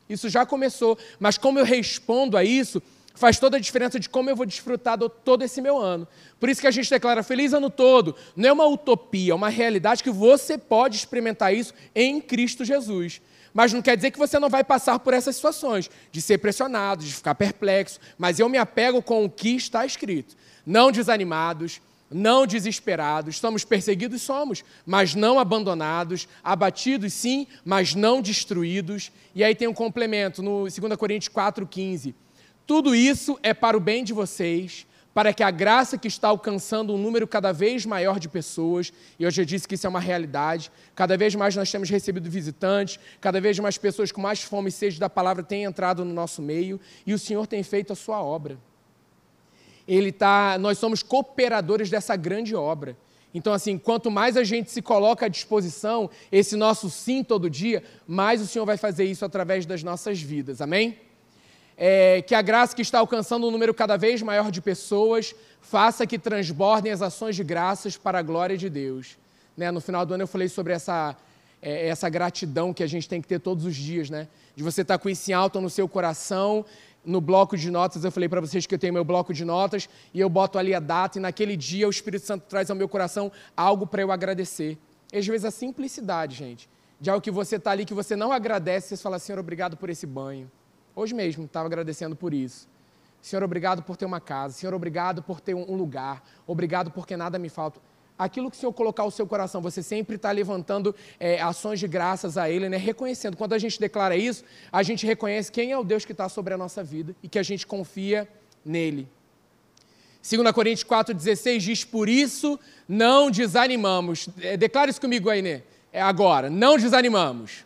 Isso já começou. Mas como eu respondo a isso, faz toda a diferença de como eu vou desfrutar do, todo esse meu ano. Por isso que a gente declara feliz ano todo. Não é uma utopia, é uma realidade que você pode experimentar isso em Cristo Jesus. Mas não quer dizer que você não vai passar por essas situações, de ser pressionado, de ficar perplexo. Mas eu me apego com o que está escrito. Não desanimados, não desesperados, somos perseguidos, somos, mas não abandonados, abatidos, sim, mas não destruídos. E aí tem um complemento no 2 Coríntios 4,15. Tudo isso é para o bem de vocês, para que a graça que está alcançando um número cada vez maior de pessoas, e eu já disse que isso é uma realidade, cada vez mais nós temos recebido visitantes, cada vez mais pessoas com mais fome e sede da palavra têm entrado no nosso meio, e o Senhor tem feito a sua obra ele tá, nós somos cooperadores dessa grande obra. Então, assim, quanto mais a gente se coloca à disposição, esse nosso sim todo dia, mais o Senhor vai fazer isso através das nossas vidas. Amém? É, que a graça que está alcançando um número cada vez maior de pessoas faça que transbordem as ações de graças para a glória de Deus. Né? No final do ano eu falei sobre essa, é, essa gratidão que a gente tem que ter todos os dias, né? De você estar com isso em alto no seu coração, no bloco de notas, eu falei para vocês que eu tenho meu bloco de notas e eu boto ali a data e naquele dia o Espírito Santo traz ao meu coração algo para eu agradecer. E às vezes a simplicidade, gente, de algo que você está ali que você não agradece, você fala, Senhor, obrigado por esse banho. Hoje mesmo estava agradecendo por isso. Senhor, obrigado por ter uma casa. Senhor, obrigado por ter um lugar. Obrigado porque nada me falta. Aquilo que o Senhor colocar o seu coração, você sempre está levantando é, ações de graças a Ele, né? reconhecendo. Quando a gente declara isso, a gente reconhece quem é o Deus que está sobre a nossa vida e que a gente confia nele. 2 Coríntios 4,16 diz: Por isso não desanimamos. É, declara isso comigo aí, né? É agora. Não desanimamos.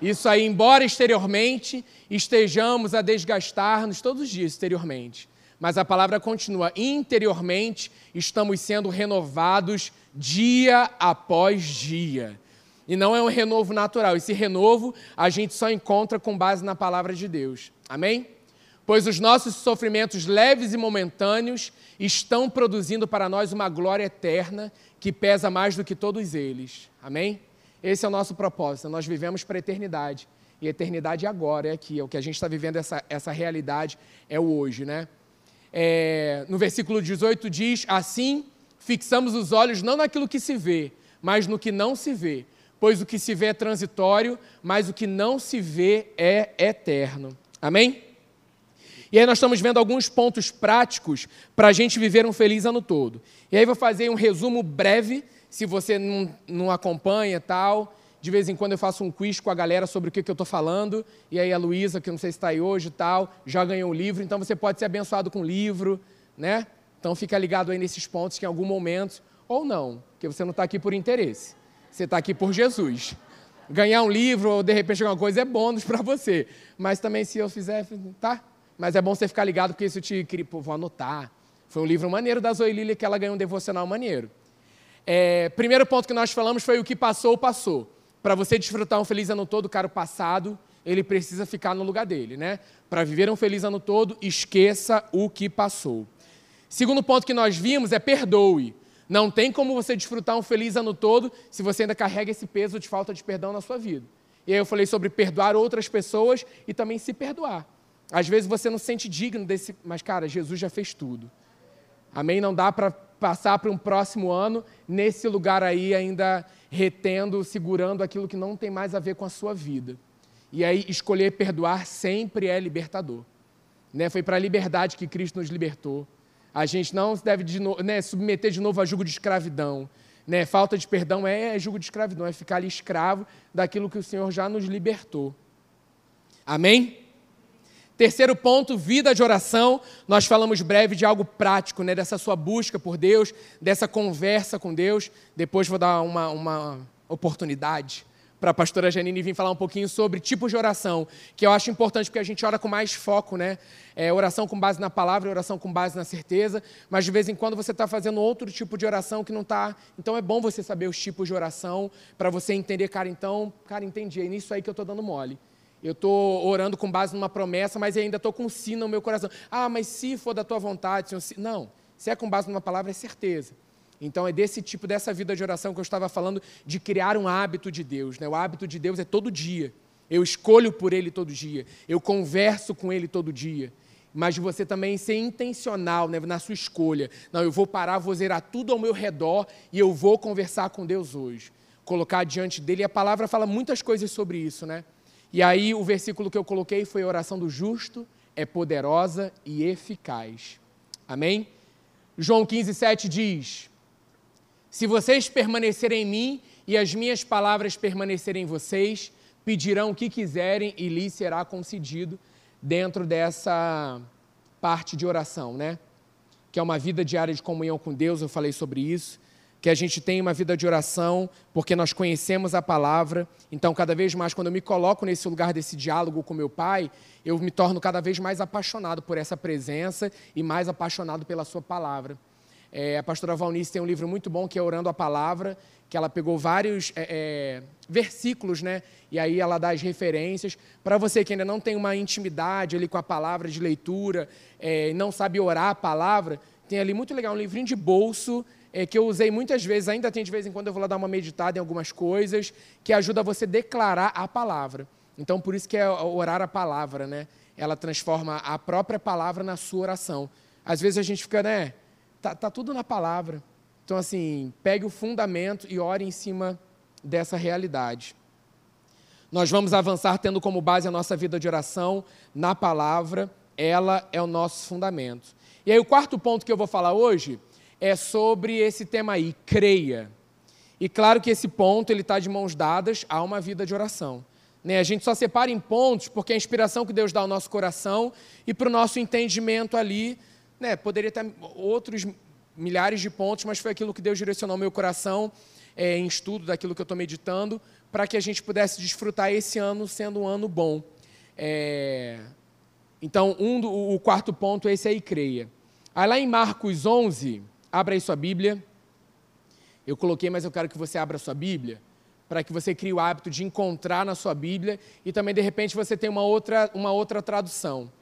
Isso aí, embora exteriormente estejamos a desgastar-nos todos os dias exteriormente. Mas a palavra continua: interiormente estamos sendo renovados dia após dia. E não é um renovo natural. Esse renovo a gente só encontra com base na palavra de Deus. Amém? Pois os nossos sofrimentos leves e momentâneos estão produzindo para nós uma glória eterna que pesa mais do que todos eles. Amém? Esse é o nosso propósito. Nós vivemos para a eternidade. E a eternidade é agora, é aqui. É o que a gente está vivendo, essa, essa realidade é o hoje, né? É, no versículo 18 diz: Assim fixamos os olhos não naquilo que se vê, mas no que não se vê. Pois o que se vê é transitório, mas o que não se vê é eterno. Amém? E aí nós estamos vendo alguns pontos práticos para a gente viver um feliz ano todo. E aí vou fazer um resumo breve, se você não, não acompanha tal. De vez em quando eu faço um quiz com a galera sobre o que, que eu estou falando. E aí a Luísa, que não sei se está aí hoje tal, já ganhou um livro. Então você pode ser abençoado com um livro, né? Então fica ligado aí nesses pontos que em algum momento, ou não, porque você não está aqui por interesse. Você está aqui por Jesus. Ganhar um livro ou de repente alguma coisa é bônus para você. Mas também se eu fizer, tá? Mas é bom você ficar ligado, porque isso te. Pô, vou anotar. Foi um livro maneiro da Zoe Lili que ela ganhou um devocional maneiro. É, primeiro ponto que nós falamos foi o que passou, passou. Para você desfrutar um feliz ano todo, cara, o passado, ele precisa ficar no lugar dele, né? Para viver um feliz ano todo, esqueça o que passou. Segundo ponto que nós vimos é perdoe. Não tem como você desfrutar um feliz ano todo se você ainda carrega esse peso de falta de perdão na sua vida. E aí eu falei sobre perdoar outras pessoas e também se perdoar. Às vezes você não se sente digno desse, mas cara, Jesus já fez tudo. Amém? Não dá para passar para um próximo ano nesse lugar aí ainda retendo, segurando aquilo que não tem mais a ver com a sua vida. E aí escolher perdoar sempre é libertador. Né? Foi para a liberdade que Cristo nos libertou. A gente não se deve de no- né, submeter de novo a jugo de escravidão. Né? Falta de perdão é, é jugo de escravidão, é ficar ali escravo daquilo que o Senhor já nos libertou. Amém? Terceiro ponto, vida de oração. Nós falamos breve de algo prático, né? dessa sua busca por Deus, dessa conversa com Deus. Depois vou dar uma, uma oportunidade para a pastora Janine vir falar um pouquinho sobre tipos de oração, que eu acho importante porque a gente ora com mais foco, né? É, oração com base na palavra, oração com base na certeza, mas de vez em quando você está fazendo outro tipo de oração que não está. Então é bom você saber os tipos de oração para você entender, cara, então, cara, entendi, é nisso aí que eu estou dando mole. Eu estou orando com base numa promessa, mas ainda estou com um sim no meu coração. Ah, mas se for da tua vontade, Senhor, se... não. Se é com base numa palavra, é certeza. Então é desse tipo, dessa vida de oração que eu estava falando, de criar um hábito de Deus. Né? O hábito de Deus é todo dia. Eu escolho por Ele todo dia. Eu converso com Ele todo dia. Mas você também ser intencional né, na sua escolha. Não, eu vou parar, vou zerar tudo ao meu redor e eu vou conversar com Deus hoje. Colocar diante dele. E a palavra fala muitas coisas sobre isso, né? E aí o versículo que eu coloquei foi a oração do justo, é poderosa e eficaz. Amém? João 15, 7 diz: Se vocês permanecerem em mim e as minhas palavras permanecerem em vocês, pedirão o que quiserem e lhes será concedido dentro dessa parte de oração, né? Que é uma vida diária de comunhão com Deus, eu falei sobre isso que a gente tem uma vida de oração, porque nós conhecemos a palavra. Então, cada vez mais, quando eu me coloco nesse lugar desse diálogo com meu pai, eu me torno cada vez mais apaixonado por essa presença e mais apaixonado pela sua palavra. É, a pastora Valnice tem um livro muito bom que é Orando a Palavra, que ela pegou vários é, é, versículos, né? E aí ela dá as referências. Para você que ainda não tem uma intimidade ali com a palavra de leitura, é, não sabe orar a palavra, tem ali muito legal um livrinho de bolso é, que eu usei muitas vezes, ainda tem de vez em quando eu vou lá dar uma meditada em algumas coisas, que ajuda você declarar a palavra. Então, por isso que é orar a palavra, né? Ela transforma a própria palavra na sua oração. Às vezes a gente fica, né? Tá, tá tudo na palavra. Então, assim, pegue o fundamento e ore em cima dessa realidade. Nós vamos avançar tendo como base a nossa vida de oração na palavra, ela é o nosso fundamento. E aí, o quarto ponto que eu vou falar hoje é sobre esse tema aí, creia. E claro que esse ponto ele está de mãos dadas a uma vida de oração. Né? A gente só separa em pontos porque a inspiração que Deus dá ao nosso coração e para o nosso entendimento ali, né? poderia ter outros milhares de pontos, mas foi aquilo que Deus direcionou ao meu coração é, em estudo daquilo que eu estou meditando, para que a gente pudesse desfrutar esse ano sendo um ano bom. É... Então, um do, o quarto ponto é esse aí, creia. Aí lá em Marcos 11, abra aí sua Bíblia. Eu coloquei, mas eu quero que você abra sua Bíblia, para que você crie o hábito de encontrar na sua Bíblia e também, de repente, você tem uma outra, uma outra tradução.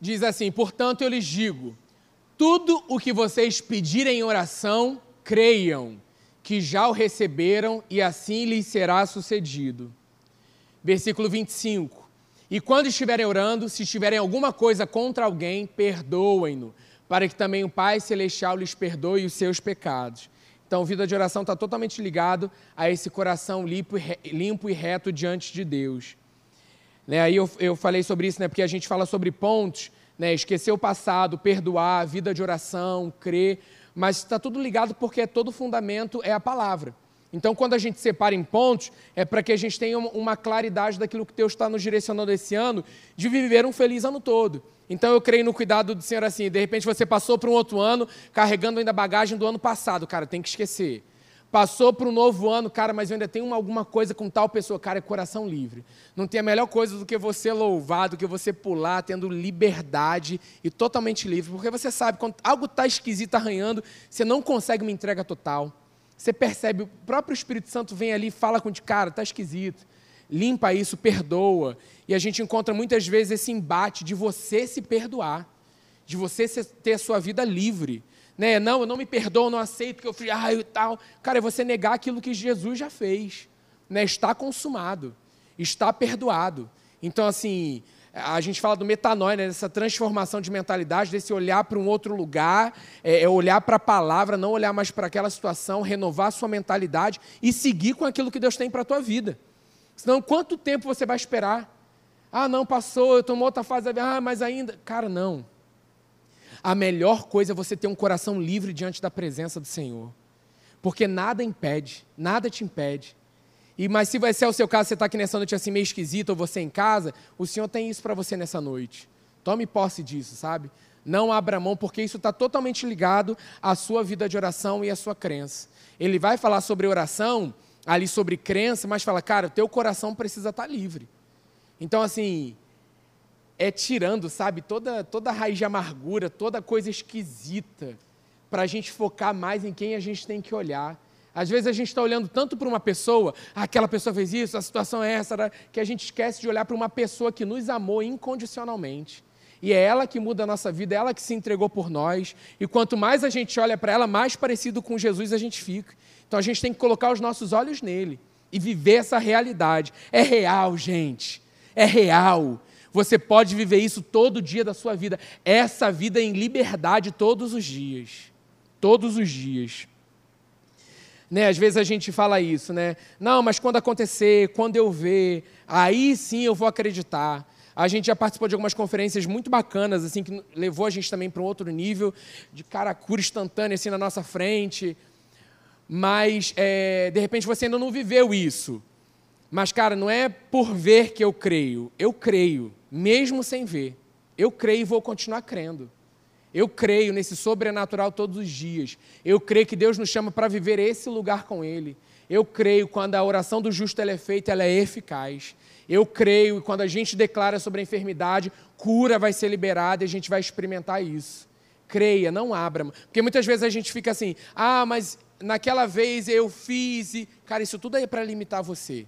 Diz assim: Portanto, eu lhes digo: tudo o que vocês pedirem em oração, creiam que já o receberam e assim lhes será sucedido. Versículo 25. E quando estiverem orando, se tiverem alguma coisa contra alguém, perdoem-no, para que também o Pai Celestial lhes perdoe os seus pecados. Então, vida de oração está totalmente ligado a esse coração limpo e, reto diante de Deus. Né, aí eu, eu falei sobre isso, né, porque a gente fala sobre pontos, né, esquecer o passado, perdoar, vida de oração, crer, mas está tudo ligado porque todo fundamento é a palavra. Então, quando a gente separa em pontos, é para que a gente tenha uma claridade daquilo que Deus está nos direcionando esse ano, de viver um feliz ano todo. Então, eu creio no cuidado do Senhor assim. De repente, você passou para um outro ano, carregando ainda bagagem do ano passado. Cara, tem que esquecer. Passou para um novo ano, cara, mas eu ainda tenho uma, alguma coisa com tal pessoa. Cara, é coração livre. Não tem a melhor coisa do que você louvar, do que você pular, tendo liberdade e totalmente livre. Porque você sabe, quando algo está esquisito, arranhando, você não consegue uma entrega total. Você percebe, o próprio Espírito Santo vem ali e fala com o cara, está esquisito. Limpa isso, perdoa. E a gente encontra muitas vezes esse embate de você se perdoar. de você ter a sua vida livre. Né? Não, eu não me perdoo, não aceito que eu fui, ah, e tal. Cara, é você negar aquilo que Jesus já fez. Né? Está consumado, está perdoado. Então, assim, a gente fala do metanoia, né? dessa transformação de mentalidade, desse olhar para um outro lugar, é, é olhar para a palavra, não olhar mais para aquela situação, renovar a sua mentalidade e seguir com aquilo que Deus tem para a tua vida. Senão, quanto tempo você vai esperar? Ah, não, passou, eu estou outra fase ah, mas ainda. Cara, não. A melhor coisa é você ter um coração livre diante da presença do Senhor. Porque nada impede, nada te impede. E Mas se vai ser o seu caso, você está aqui nessa noite assim meio esquisito, ou você em casa, o Senhor tem isso para você nessa noite. Tome posse disso, sabe? Não abra mão, porque isso está totalmente ligado à sua vida de oração e à sua crença. Ele vai falar sobre oração, ali sobre crença, mas fala, cara, o teu coração precisa estar livre. Então, assim, é tirando, sabe, toda, toda raiz de amargura, toda coisa esquisita, para a gente focar mais em quem a gente tem que olhar. Às vezes a gente está olhando tanto para uma pessoa, aquela pessoa fez isso, a situação é essa, né, que a gente esquece de olhar para uma pessoa que nos amou incondicionalmente. E é ela que muda a nossa vida, é ela que se entregou por nós. E quanto mais a gente olha para ela, mais parecido com Jesus a gente fica. Então a gente tem que colocar os nossos olhos nele e viver essa realidade. É real, gente. É real. Você pode viver isso todo dia da sua vida. Essa vida em liberdade todos os dias. Todos os dias. Né, às vezes a gente fala isso, né? Não, mas quando acontecer, quando eu ver, aí sim eu vou acreditar. A gente já participou de algumas conferências muito bacanas, assim, que levou a gente também para um outro nível de cara cura instantânea assim na nossa frente. Mas é, de repente você ainda não viveu isso. Mas, cara, não é por ver que eu creio. Eu creio, mesmo sem ver. Eu creio e vou continuar crendo. Eu creio nesse sobrenatural todos os dias. Eu creio que Deus nos chama para viver esse lugar com Ele. Eu creio quando a oração do justo é feita, ela é eficaz. Eu creio quando a gente declara sobre a enfermidade, cura vai ser liberada e a gente vai experimentar isso. Creia, não abra. Porque muitas vezes a gente fica assim, ah, mas naquela vez eu fiz e. Cara, isso tudo aí é para limitar você.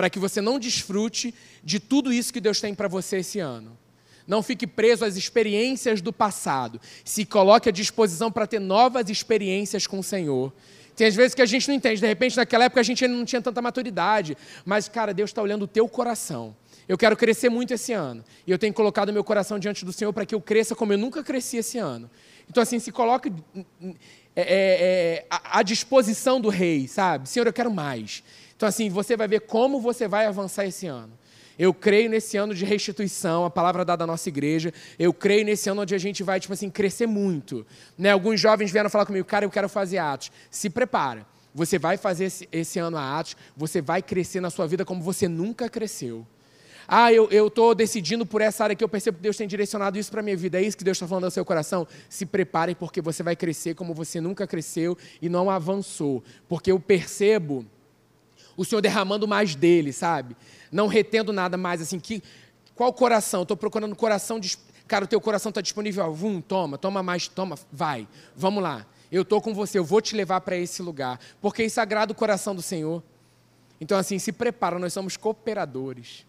Para que você não desfrute de tudo isso que Deus tem para você esse ano. Não fique preso às experiências do passado. Se coloque à disposição para ter novas experiências com o Senhor. Tem às vezes que a gente não entende. De repente, naquela época, a gente ainda não tinha tanta maturidade. Mas, cara, Deus está olhando o teu coração. Eu quero crescer muito esse ano. E eu tenho colocado meu coração diante do Senhor para que eu cresça como eu nunca cresci esse ano. Então, assim, se coloque é, é, à disposição do rei, sabe? Senhor, eu quero mais. Então, assim, você vai ver como você vai avançar esse ano. Eu creio nesse ano de restituição, a palavra dada à nossa igreja. Eu creio nesse ano onde a gente vai, tipo assim, crescer muito. Né? Alguns jovens vieram falar comigo, cara, eu quero fazer atos. Se prepara. Você vai fazer esse, esse ano a atos, você vai crescer na sua vida como você nunca cresceu. Ah, eu estou decidindo por essa área que eu percebo que Deus tem direcionado isso para a minha vida. É isso que Deus está falando ao seu coração? Se preparem, porque você vai crescer como você nunca cresceu e não avançou. Porque eu percebo o Senhor derramando mais dele, sabe? Não retendo nada mais, assim, que qual coração? Estou procurando coração, de, cara, o teu coração está disponível, vum, toma, toma mais, toma, vai, vamos lá. Eu estou com você, eu vou te levar para esse lugar, porque isso agrada o coração do Senhor. Então, assim, se prepara, nós somos cooperadores,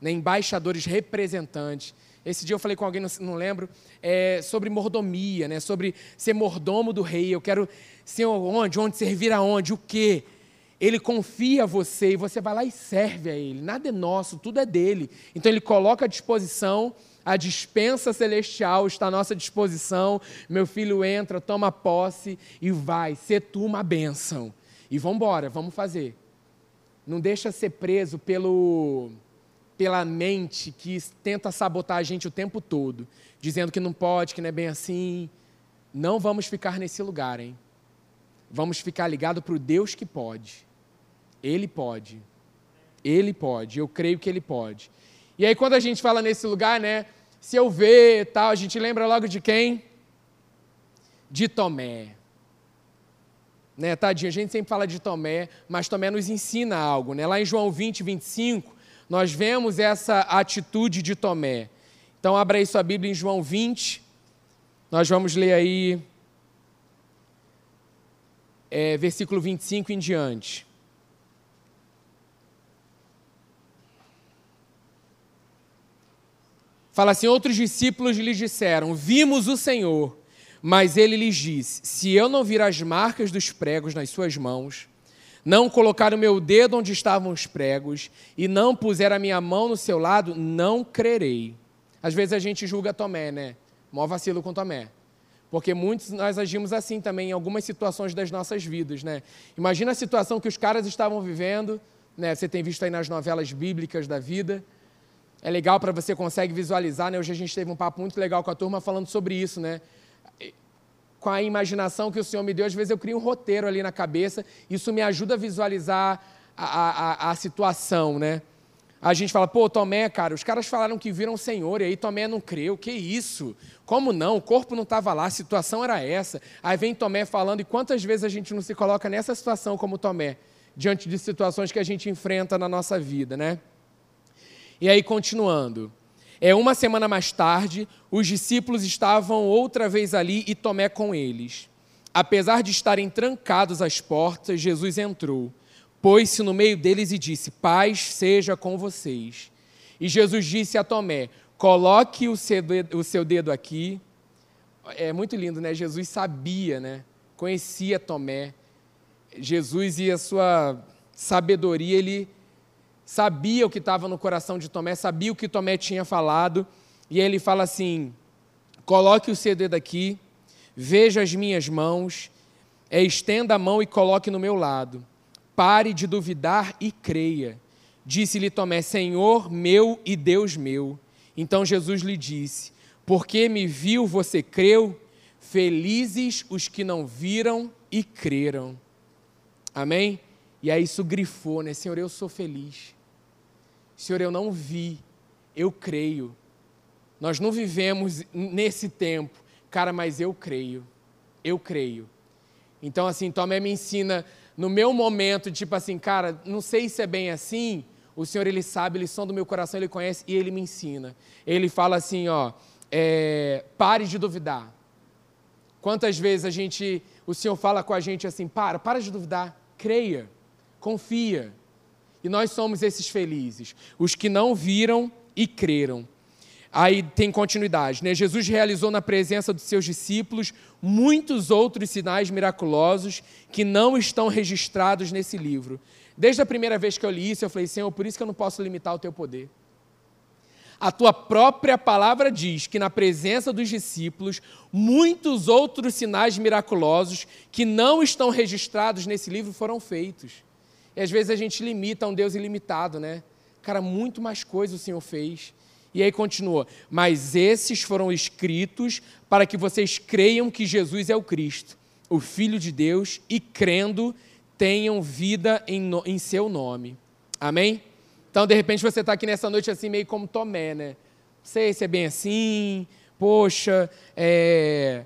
né, embaixadores, representantes. Esse dia eu falei com alguém, não, lembro, é, sobre mordomia, né, sobre ser mordomo do rei. Eu quero, Senhor, onde? Onde? Servir aonde? O quê? Ele confia a você e você vai lá e serve a Ele. Nada é nosso, tudo é dele. Então Ele coloca à disposição, a dispensa celestial está à nossa disposição. Meu filho entra, toma posse e vai. Ser tu uma bênção. E vamos embora, vamos fazer. Não deixa ser preso pelo, pela mente que tenta sabotar a gente o tempo todo, dizendo que não pode, que não é bem assim. Não vamos ficar nesse lugar, hein? Vamos ficar ligado para o Deus que pode. Ele pode. Ele pode. Eu creio que ele pode. E aí, quando a gente fala nesse lugar, né? Se eu ver tal, a gente lembra logo de quem? De Tomé. Né, tadinho, a gente sempre fala de Tomé, mas Tomé nos ensina algo. Né? Lá em João 20, 25, nós vemos essa atitude de Tomé. Então, abra aí sua Bíblia em João 20. Nós vamos ler aí é, versículo 25 em diante. Fala assim: outros discípulos lhes disseram: Vimos o Senhor. Mas ele lhes disse: Se eu não vir as marcas dos pregos nas suas mãos, não colocar o meu dedo onde estavam os pregos e não puser a minha mão no seu lado, não crerei. Às vezes a gente julga Tomé, né? Mó vacilo com Tomé. Porque muitos nós agimos assim também em algumas situações das nossas vidas, né? Imagina a situação que os caras estavam vivendo, né? Você tem visto aí nas novelas bíblicas da vida. É legal para você consegue visualizar, né? Hoje a gente teve um papo muito legal com a turma falando sobre isso, né? Com a imaginação que o Senhor me deu, às vezes eu crio um roteiro ali na cabeça, isso me ajuda a visualizar a, a, a situação, né? A gente fala, pô, Tomé, cara, os caras falaram que viram o Senhor, e aí Tomé não creu, que isso? Como não? O corpo não estava lá, a situação era essa. Aí vem Tomé falando, e quantas vezes a gente não se coloca nessa situação como Tomé, diante de situações que a gente enfrenta na nossa vida, né? E aí, continuando. É uma semana mais tarde, os discípulos estavam outra vez ali e Tomé com eles. Apesar de estarem trancados as portas, Jesus entrou, pôs-se no meio deles e disse: Paz seja com vocês. E Jesus disse a Tomé: Coloque o seu dedo, aqui. É muito lindo, né? Jesus sabia, né? Conhecia Tomé. Jesus e a sua sabedoria, ele sabia o que estava no coração de Tomé, sabia o que Tomé tinha falado, e ele fala assim: coloque o seu dedo aqui, veja as minhas mãos, é, estenda a mão e coloque no meu lado. Pare de duvidar e creia. Disse-lhe Tomé: Senhor meu e Deus meu. Então Jesus lhe disse: Porque me viu, você creu? Felizes os que não viram e creram. Amém? E aí isso grifou, né? Senhor, eu sou feliz. Senhor, eu não vi, eu creio. Nós não vivemos nesse tempo, cara, mas eu creio. Eu creio. Então, assim, Tomé me ensina no meu momento, tipo assim, cara, não sei se é bem assim. O Senhor, Ele sabe, Ele som do meu coração, Ele conhece e Ele me ensina. Ele fala assim, ó, é, pare de duvidar. Quantas vezes a gente, o Senhor fala com a gente assim, para, para de duvidar, creia, confia. E nós somos esses felizes, os que não viram e creram. Aí tem continuidade, né? Jesus realizou na presença dos seus discípulos muitos outros sinais miraculosos que não estão registrados nesse livro. Desde a primeira vez que eu li isso, eu falei, Senhor, por isso que eu não posso limitar o teu poder. A tua própria palavra diz que na presença dos discípulos, muitos outros sinais miraculosos que não estão registrados nesse livro foram feitos. E às vezes a gente limita um Deus ilimitado, né? Cara, muito mais coisas o Senhor fez. E aí continua: Mas esses foram escritos para que vocês creiam que Jesus é o Cristo, o Filho de Deus, e crendo, tenham vida em, no, em seu nome. Amém? Então, de repente, você está aqui nessa noite assim, meio como Tomé, né? Não sei se é bem assim, poxa, é,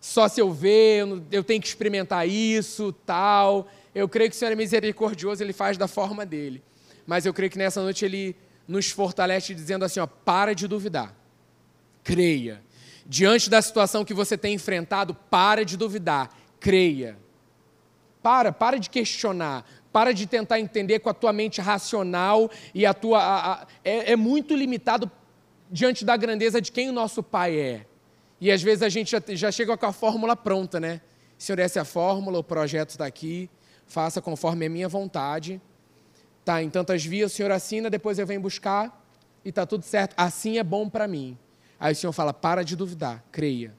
só se eu ver, eu, eu tenho que experimentar isso, tal. Eu creio que o Senhor é misericordioso, Ele faz da forma dele. Mas eu creio que nessa noite Ele nos fortalece dizendo assim, ó, para de duvidar. Creia. Diante da situação que você tem enfrentado, para de duvidar. Creia. Para, para de questionar. Para de tentar entender com a tua mente racional e a tua. a- a- é, é muito limitado diante da grandeza de quem o nosso Pai é. E às vezes a gente já, já chega com a fórmula pronta, né? Senhor, essa é a fórmula, o projeto está aqui, faça conforme a minha vontade. Tá, em tantas vias, o Senhor assina, depois eu venho buscar e está tudo certo. Assim é bom para mim. Aí o Senhor fala: para de duvidar, creia.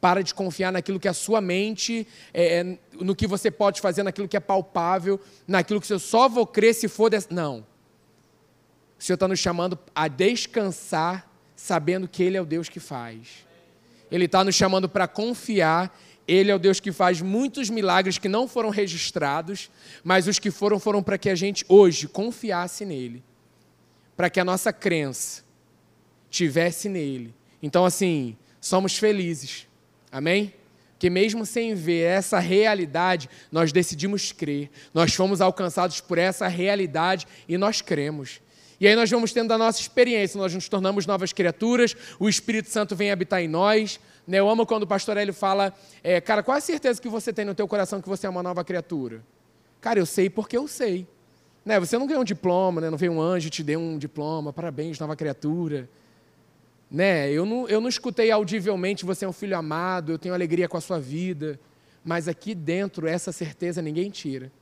Para de confiar naquilo que a sua mente, é, é, no que você pode fazer, naquilo que é palpável, naquilo que eu só vou crer se for. Des... Não. O Senhor está nos chamando a descansar, sabendo que Ele é o Deus que faz. Ele está nos chamando para confiar. Ele é o Deus que faz muitos milagres que não foram registrados, mas os que foram, foram para que a gente hoje confiasse nele. Para que a nossa crença tivesse nele. Então, assim, somos felizes. Amém? Que mesmo sem ver essa realidade, nós decidimos crer. Nós fomos alcançados por essa realidade e nós cremos. E aí nós vamos tendo a nossa experiência, nós nos tornamos novas criaturas, o Espírito Santo vem habitar em nós. Né? Eu amo quando o pastor Hélio fala, é, cara, qual a certeza que você tem no teu coração que você é uma nova criatura? Cara, eu sei porque eu sei. Né? Você não ganhou um diploma, né? não veio um anjo te deu um diploma, parabéns, nova criatura. Né? Eu, não, eu não escutei audivelmente você é um filho amado, eu tenho alegria com a sua vida. Mas aqui dentro, essa certeza ninguém tira.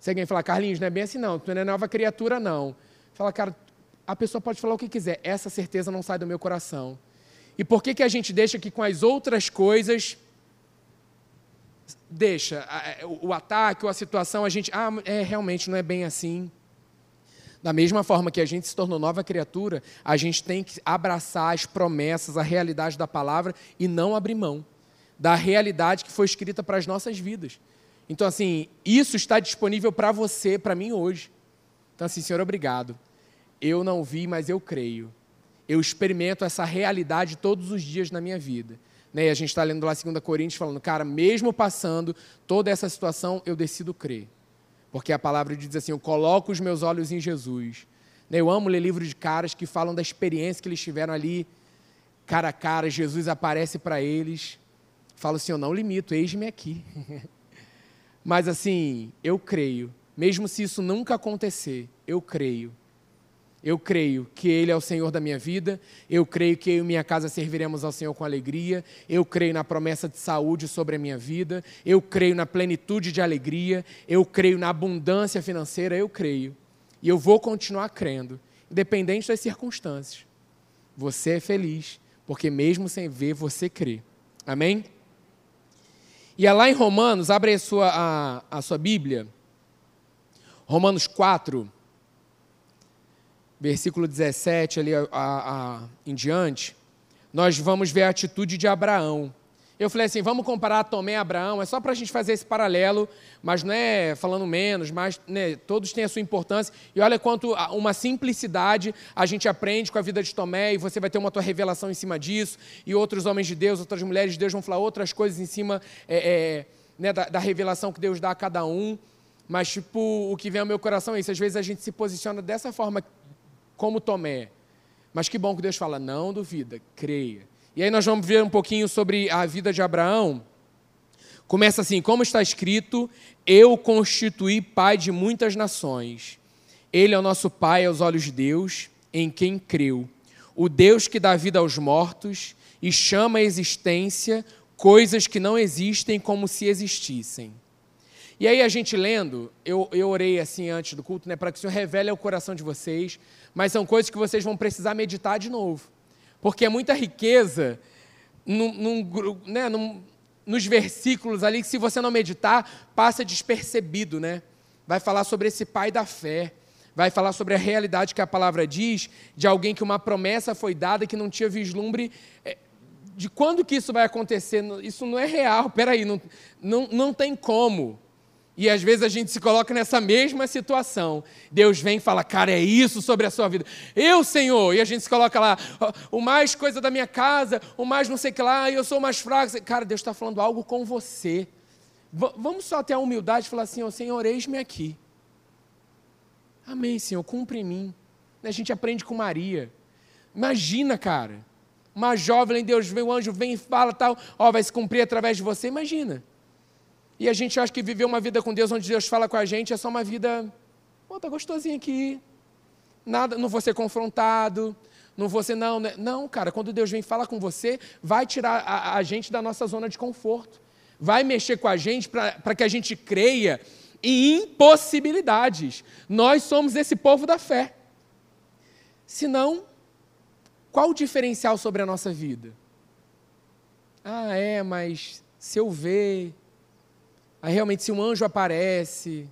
Se alguém falar, Carlinhos, não é bem assim não, tu não é nova criatura não. Fala, cara, a pessoa pode falar o que quiser, essa certeza não sai do meu coração. E por que, que a gente deixa que com as outras coisas deixa o o ataque ou a situação, a gente, ah, é, realmente não é bem assim. Da mesma forma que a gente se tornou nova criatura, a gente tem que abraçar as promessas, a realidade da palavra e não abrir mão da realidade que foi escrita para as nossas vidas. Então, assim, isso está disponível para você, para mim hoje. Então, assim, Senhor, obrigado. Eu não vi, mas eu creio. Eu experimento essa realidade todos os dias na minha vida. Né? E a gente está lendo lá 2 Coríntios falando, cara, mesmo passando toda essa situação, eu decido crer. Porque a palavra diz assim: eu coloco os meus olhos em Jesus. Né, Eu amo ler livros de caras que falam da experiência que eles tiveram ali, cara a cara. Jesus aparece para eles. Falo assim: eu não limito, eis-me aqui. Mas assim, eu creio, mesmo se isso nunca acontecer, eu creio. Eu creio que Ele é o Senhor da minha vida, eu creio que eu e minha casa serviremos ao Senhor com alegria, eu creio na promessa de saúde sobre a minha vida, eu creio na plenitude de alegria, eu creio na abundância financeira, eu creio. E eu vou continuar crendo, independente das circunstâncias. Você é feliz, porque mesmo sem ver, você crê. Amém? E é lá em Romanos, abre a sua, a, a sua Bíblia, Romanos 4, versículo 17 ali a, a- a- em diante, nós vamos ver a atitude de Abraão. Eu falei assim, vamos comparar Tomé e Abraão, é só para a gente fazer esse paralelo, mas não é falando menos, mas né, todos têm a sua importância. E olha quanto uma simplicidade a gente aprende com a vida de Tomé, e você vai ter uma tua revelação em cima disso, e outros homens de Deus, outras mulheres de Deus vão falar outras coisas em cima é, é, né, da, da revelação que Deus dá a cada um. Mas, tipo, o que vem ao meu coração é isso. Às vezes a gente se posiciona dessa forma como Tomé. Mas que bom que Deus fala, não duvida, creia. E aí nós vamos ver um pouquinho sobre a vida de Abraão. Começa assim, como está escrito, eu constituí pai de muitas nações. Ele é o nosso pai aos olhos de Deus, em quem creu. O Deus que dá vida aos mortos e chama à existência coisas que não existem como se existissem. E aí a gente lendo, eu, eu orei assim antes do culto, né, para que o Senhor revele ao coração de vocês, mas são coisas que vocês vão precisar meditar de novo. Porque é muita riqueza num, num né, num- nos versículos ali que se você não meditar, passa despercebido, né? Vai falar sobre esse pai da fé, vai falar sobre a realidade que a palavra diz de alguém que uma promessa foi dada que não tinha vislumbre é, de quando que isso vai acontecer. Isso não é real, peraí, não, não, não tem como. E às vezes a gente se coloca nessa mesma situação. Deus vem e fala, cara, é isso sobre a sua vida. Eu, Senhor, e a gente se coloca lá, "Ó, o mais coisa da minha casa, o mais não sei o que lá, eu sou mais fraco. Cara, Deus está falando algo com você. Va- vamos só ter a humildade e falar assim, ó, Senhor, eis-me aqui. Amém, Senhor, cumpre em mim. A gente aprende com Maria. Imagina, cara, uma jovem, Deus vem, o anjo vem e fala tal, ó, vai se cumprir através de você. Imagina. E a gente acha que viver uma vida com Deus, onde Deus fala com a gente, é só uma vida, pô, tá gostosinho aqui. Nada, não vou ser confrontado, não vou ser, não, né? não, cara, quando Deus vem falar com você, vai tirar a, a gente da nossa zona de conforto. Vai mexer com a gente para que a gente creia em impossibilidades. Nós somos esse povo da fé. Senão, qual o diferencial sobre a nossa vida? Ah, é, mas se eu ver, Aí realmente, se um anjo aparece,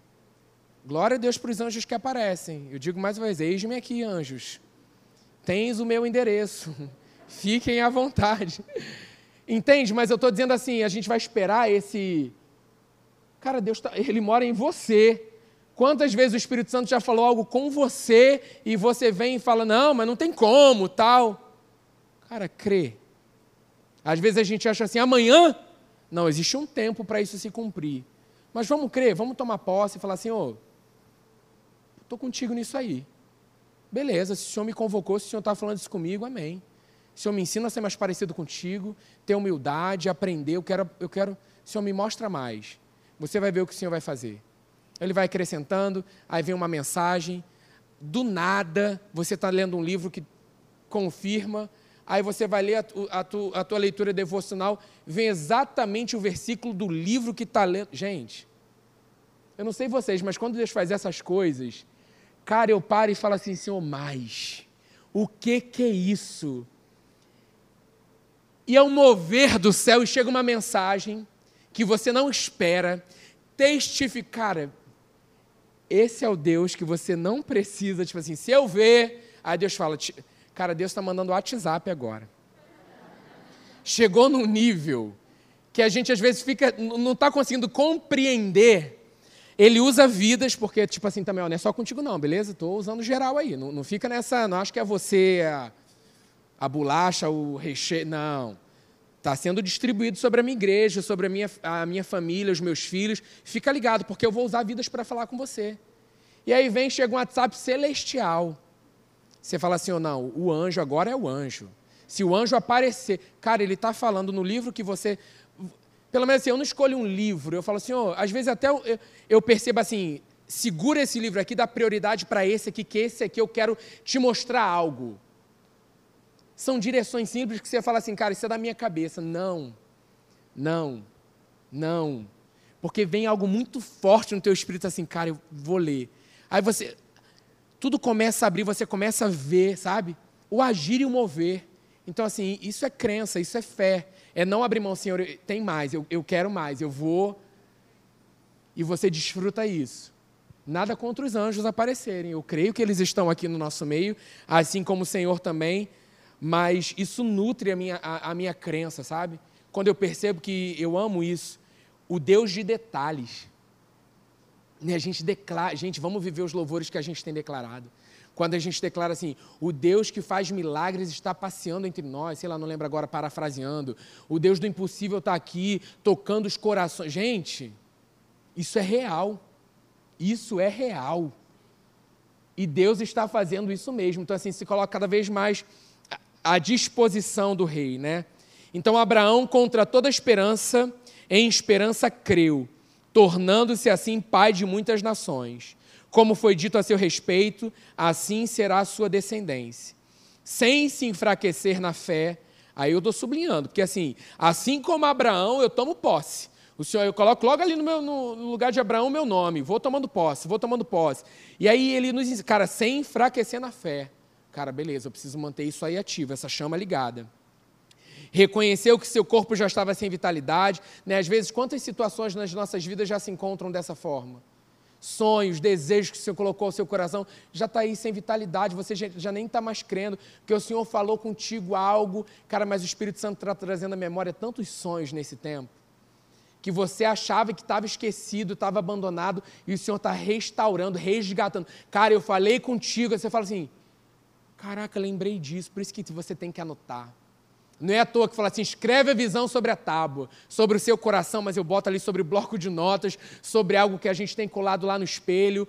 glória a Deus para os anjos que aparecem. Eu digo mais uma vez: eis-me aqui, anjos. Tens o meu endereço. Fiquem à vontade. Entende? Mas eu estou dizendo assim: a gente vai esperar esse. Cara, Deus, tá... ele mora em você. Quantas vezes o Espírito Santo já falou algo com você e você vem e fala: não, mas não tem como, tal. Cara, crê. Às vezes a gente acha assim: amanhã não, existe um tempo para isso se cumprir. Mas vamos crer, vamos tomar posse e falar assim, ô, estou contigo nisso aí. Beleza, se o Senhor me convocou, se o Senhor está falando isso comigo, amém. O Senhor me ensina a ser mais parecido contigo, ter humildade, aprender, eu quero, eu quero, o Senhor me mostra mais. Você vai ver o que o Senhor vai fazer. Ele vai acrescentando, aí vem uma mensagem, do nada, você está lendo um livro que confirma, Aí você vai ler a, a a tua leitura devocional, vem exatamente o versículo do livro que está lendo. Gente, eu não sei vocês, mas quando Deus faz essas coisas, cara, eu paro e falo assim, Senhor, mais. O que que é isso? E é um mover do céu e chega uma mensagem que você não espera, testificar. Esse é o Deus que você não precisa, tipo assim, se eu ver, aí Deus fala, "Ti- cara, Deus está mandando WhatsApp agora. Chegou num nível que a gente às vezes fica, não está conseguindo compreender. Ele usa vidas, porque, tipo assim, também, ó, não é só contigo não, beleza? Estou usando geral aí. Não, não fica nessa, não acho que é você a, a bolacha, o recheio. Não. Está sendo distribuído sobre a minha igreja, sobre a minha, a minha família, os meus filhos. Fica ligado, porque eu vou usar vidas para falar com você. E aí vem, chega um WhatsApp celestial. Você fala assim ou não, o anjo agora é o anjo. Se o anjo aparecer, cara, ele está falando no livro que você. Pelo menos assim, eu não escolho um livro. Eu falo assim, ó, às vezes até eu- eu percebo assim, segura esse livro aqui, dá prioridade para esse aqui, que esse aqui eu quero te mostrar algo. São direções simples que você fala assim, cara, isso é da minha cabeça. Não, não, não. Porque vem algo muito forte no teu espírito assim, cara, eu vou ler. Aí você, tudo começa a abrir, você começa a ver, sabe? O agir e o mover. Então, assim, isso é crença, isso é fé. É não abrir mão, Senhor, tem mais, eu, eu quero mais, eu vou. E você desfruta isso. Nada contra os anjos aparecerem. Eu creio que eles estão aqui no nosso meio, assim como o Senhor também. Mas isso nutre a minha, a, a minha crença, sabe? Quando eu percebo que eu amo isso, o Deus de detalhes. Né, A gente declara, gente, vamos viver os louvores que a gente tem declarado. Quando a gente declara assim, o Deus que faz milagres está passeando entre nós, sei lá, não lembro agora, parafraseando. O Deus do impossível está aqui, tocando os corações. Gente, isso é real. Isso é real. E Deus está fazendo isso mesmo. Então, assim, se coloca cada vez mais à disposição do rei, né? Então, Abraão, contra toda esperança, em esperança creu, tornando-se assim pai de muitas nações. Como foi dito a seu respeito, assim será a sua descendência. Sem se enfraquecer na fé, aí eu estou sublinhando, porque assim, assim como Abraão, eu tomo posse. O Senhor, eu coloco logo ali no, meu, no lugar de Abraão o meu nome, vou tomando posse, vou tomando posse. E aí ele nos ensina, cara, sem enfraquecer na fé. Cara, beleza, eu preciso manter isso aí ativo, essa chama ligada. Reconheceu que seu corpo já estava sem vitalidade. Né? Às vezes, quantas situações nas nossas vidas já se encontram dessa forma? Sonhos, desejos que o Senhor colocou ao seu coração, já está aí sem vitalidade, você já, nem está mais crendo, porque o Senhor falou contigo algo, cara, mas o Espírito Santo está trazendo à memória tantos sonhos nesse tempo, que você achava que estava esquecido, estava abandonado, e o Senhor está restaurando, resgatando. Cara, eu falei contigo, você fala assim, caraca, lembrei disso, por isso que você tem que anotar. Não é à toa que fala assim: escreve a visão sobre a tábua, sobre o seu coração, mas eu boto ali sobre o bloco de notas, sobre algo que a gente tem colado lá no espelho,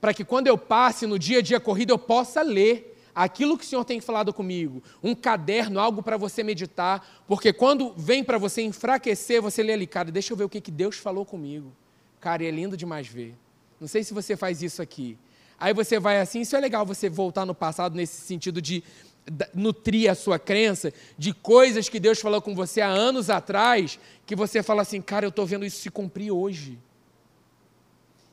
para que quando eu passe no dia a dia corrido eu possa ler aquilo que o Senhor tem falado comigo. Um caderno, algo para você meditar, porque quando vem para você enfraquecer, você lê ali, cara, deixa eu ver o que, que Deus falou comigo. Cara, é lindo demais ver. Não sei se você faz isso aqui. Aí você vai assim, isso é legal você voltar no passado nesse sentido de nutrir a sua crença de coisas que Deus falou com você há anos atrás, que você fala assim, cara, eu estou vendo isso se cumprir hoje.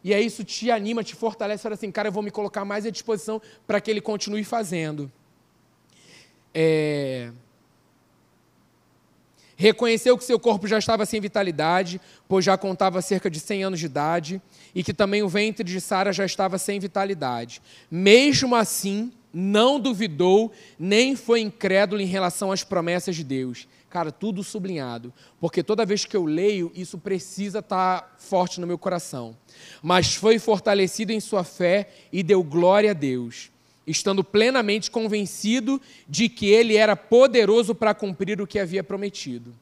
E aí isso te anima, te fortalece, fala assim, cara, eu vou me colocar mais à disposição para que ele continue fazendo. É... Reconheceu que seu corpo já estava sem vitalidade, pois já contava cerca de 100 anos de idade, e que também o ventre de Sara já estava sem vitalidade. Mesmo assim, não duvidou, nem foi incrédulo em relação às promessas de Deus. Cara, tudo sublinhado, porque toda vez que eu leio, isso precisa estar forte no meu coração. Mas foi fortalecido em sua fé e deu glória a Deus estando plenamente convencido de que ele era poderoso para cumprir o que havia prometido.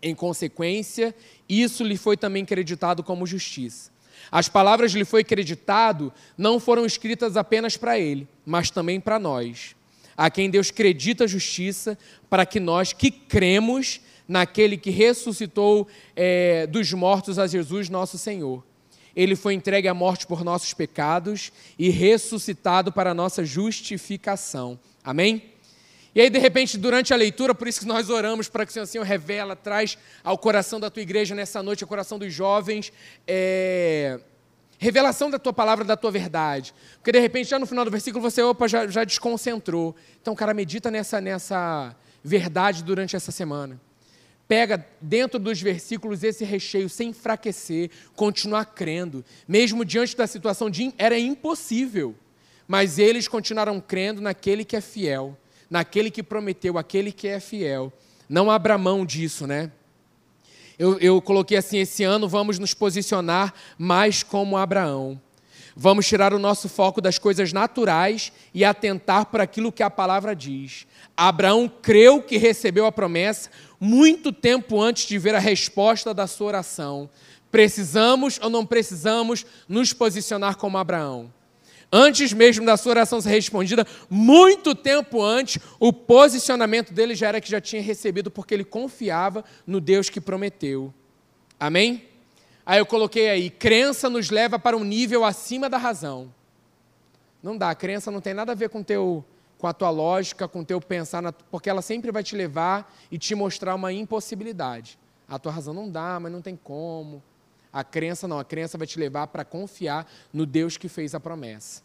Em consequência, isso lhe foi também creditado como justiça. As palavras lhe foi creditado não foram escritas apenas para ele, mas também para nós, a quem Deus credita a justiça, para que nós que cremos naquele que ressuscitou eh, dos mortos a Jesus, nosso Senhor. Ele foi entregue à morte por nossos pecados e ressuscitado para nossa justificação. Amém? E aí, de repente, durante a leitura, por isso que nós oramos para que o Senhor, Senhor revela, traz ao coração da tua igreja nessa noite, ao coração dos jovens, é, revelação da tua palavra, da tua verdade. Porque, de repente, já no final do versículo, você, opa, já, já desconcentrou. Então, cara, medita nessa, nessa verdade durante essa semana. Pega dentro dos versículos esse recheio sem enfraquecer, continuar crendo. Mesmo diante da situação de era impossível, mas eles continuaram crendo naquele que é fiel, naquele que prometeu, aquele que é fiel. Não abra mão disso, né? Eu, eu coloquei assim: esse ano vamos nos posicionar mais como Abraão. Vamos tirar o nosso foco das coisas naturais e atentar para aquilo que a palavra diz. Abraão creu que recebeu a promessa muito tempo antes de ver a resposta da sua oração. Precisamos ou não precisamos nos posicionar como Abraão? Antes mesmo da sua oração ser respondida, muito tempo antes, o posicionamento dele já era que já tinha recebido, porque ele confiava no Deus que prometeu. Amém? Aí eu coloquei aí: crença nos leva para um nível acima da razão. Não dá, crença não tem nada a ver com, teu, com a tua lógica, com o teu pensar, na- porque ela sempre vai te levar e te mostrar uma impossibilidade. A tua razão não dá, mas não tem como. A crença não, a crença vai te levar para confiar no Deus que fez a promessa.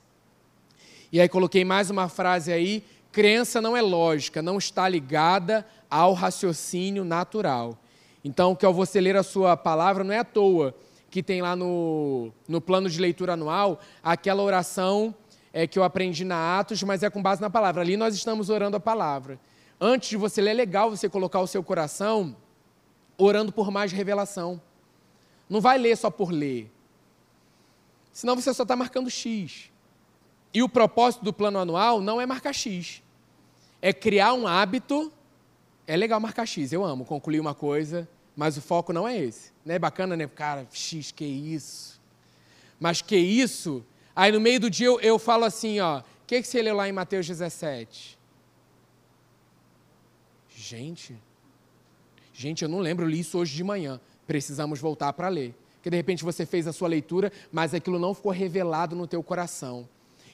E aí coloquei mais uma frase aí: crença não é lógica, não está ligada ao raciocínio natural. Então, que ao você ler a sua palavra, não é à toa que tem lá no, no plano de leitura anual aquela oração é, que eu aprendi na Atos, mas é com base na palavra. Ali nós estamos orando a palavra. Antes de você ler, é legal você colocar o seu coração orando por mais revelação. Não vai ler só por ler. Senão você só está marcando X. E o propósito do plano anual não é marcar X. É criar um hábito. É legal marcar X, eu amo concluir uma coisa, mas o foco não é esse. Não é bacana, né? Cara, X, que isso? Mas que isso? Aí no meio do dia eu, eu falo assim, ó. O que, que você leu lá em Mateus 17? Gente, gente, eu não lembro, eu li isso hoje de manhã. Precisamos voltar para ler. Porque de repente você fez a sua leitura, mas aquilo não ficou revelado no teu coração.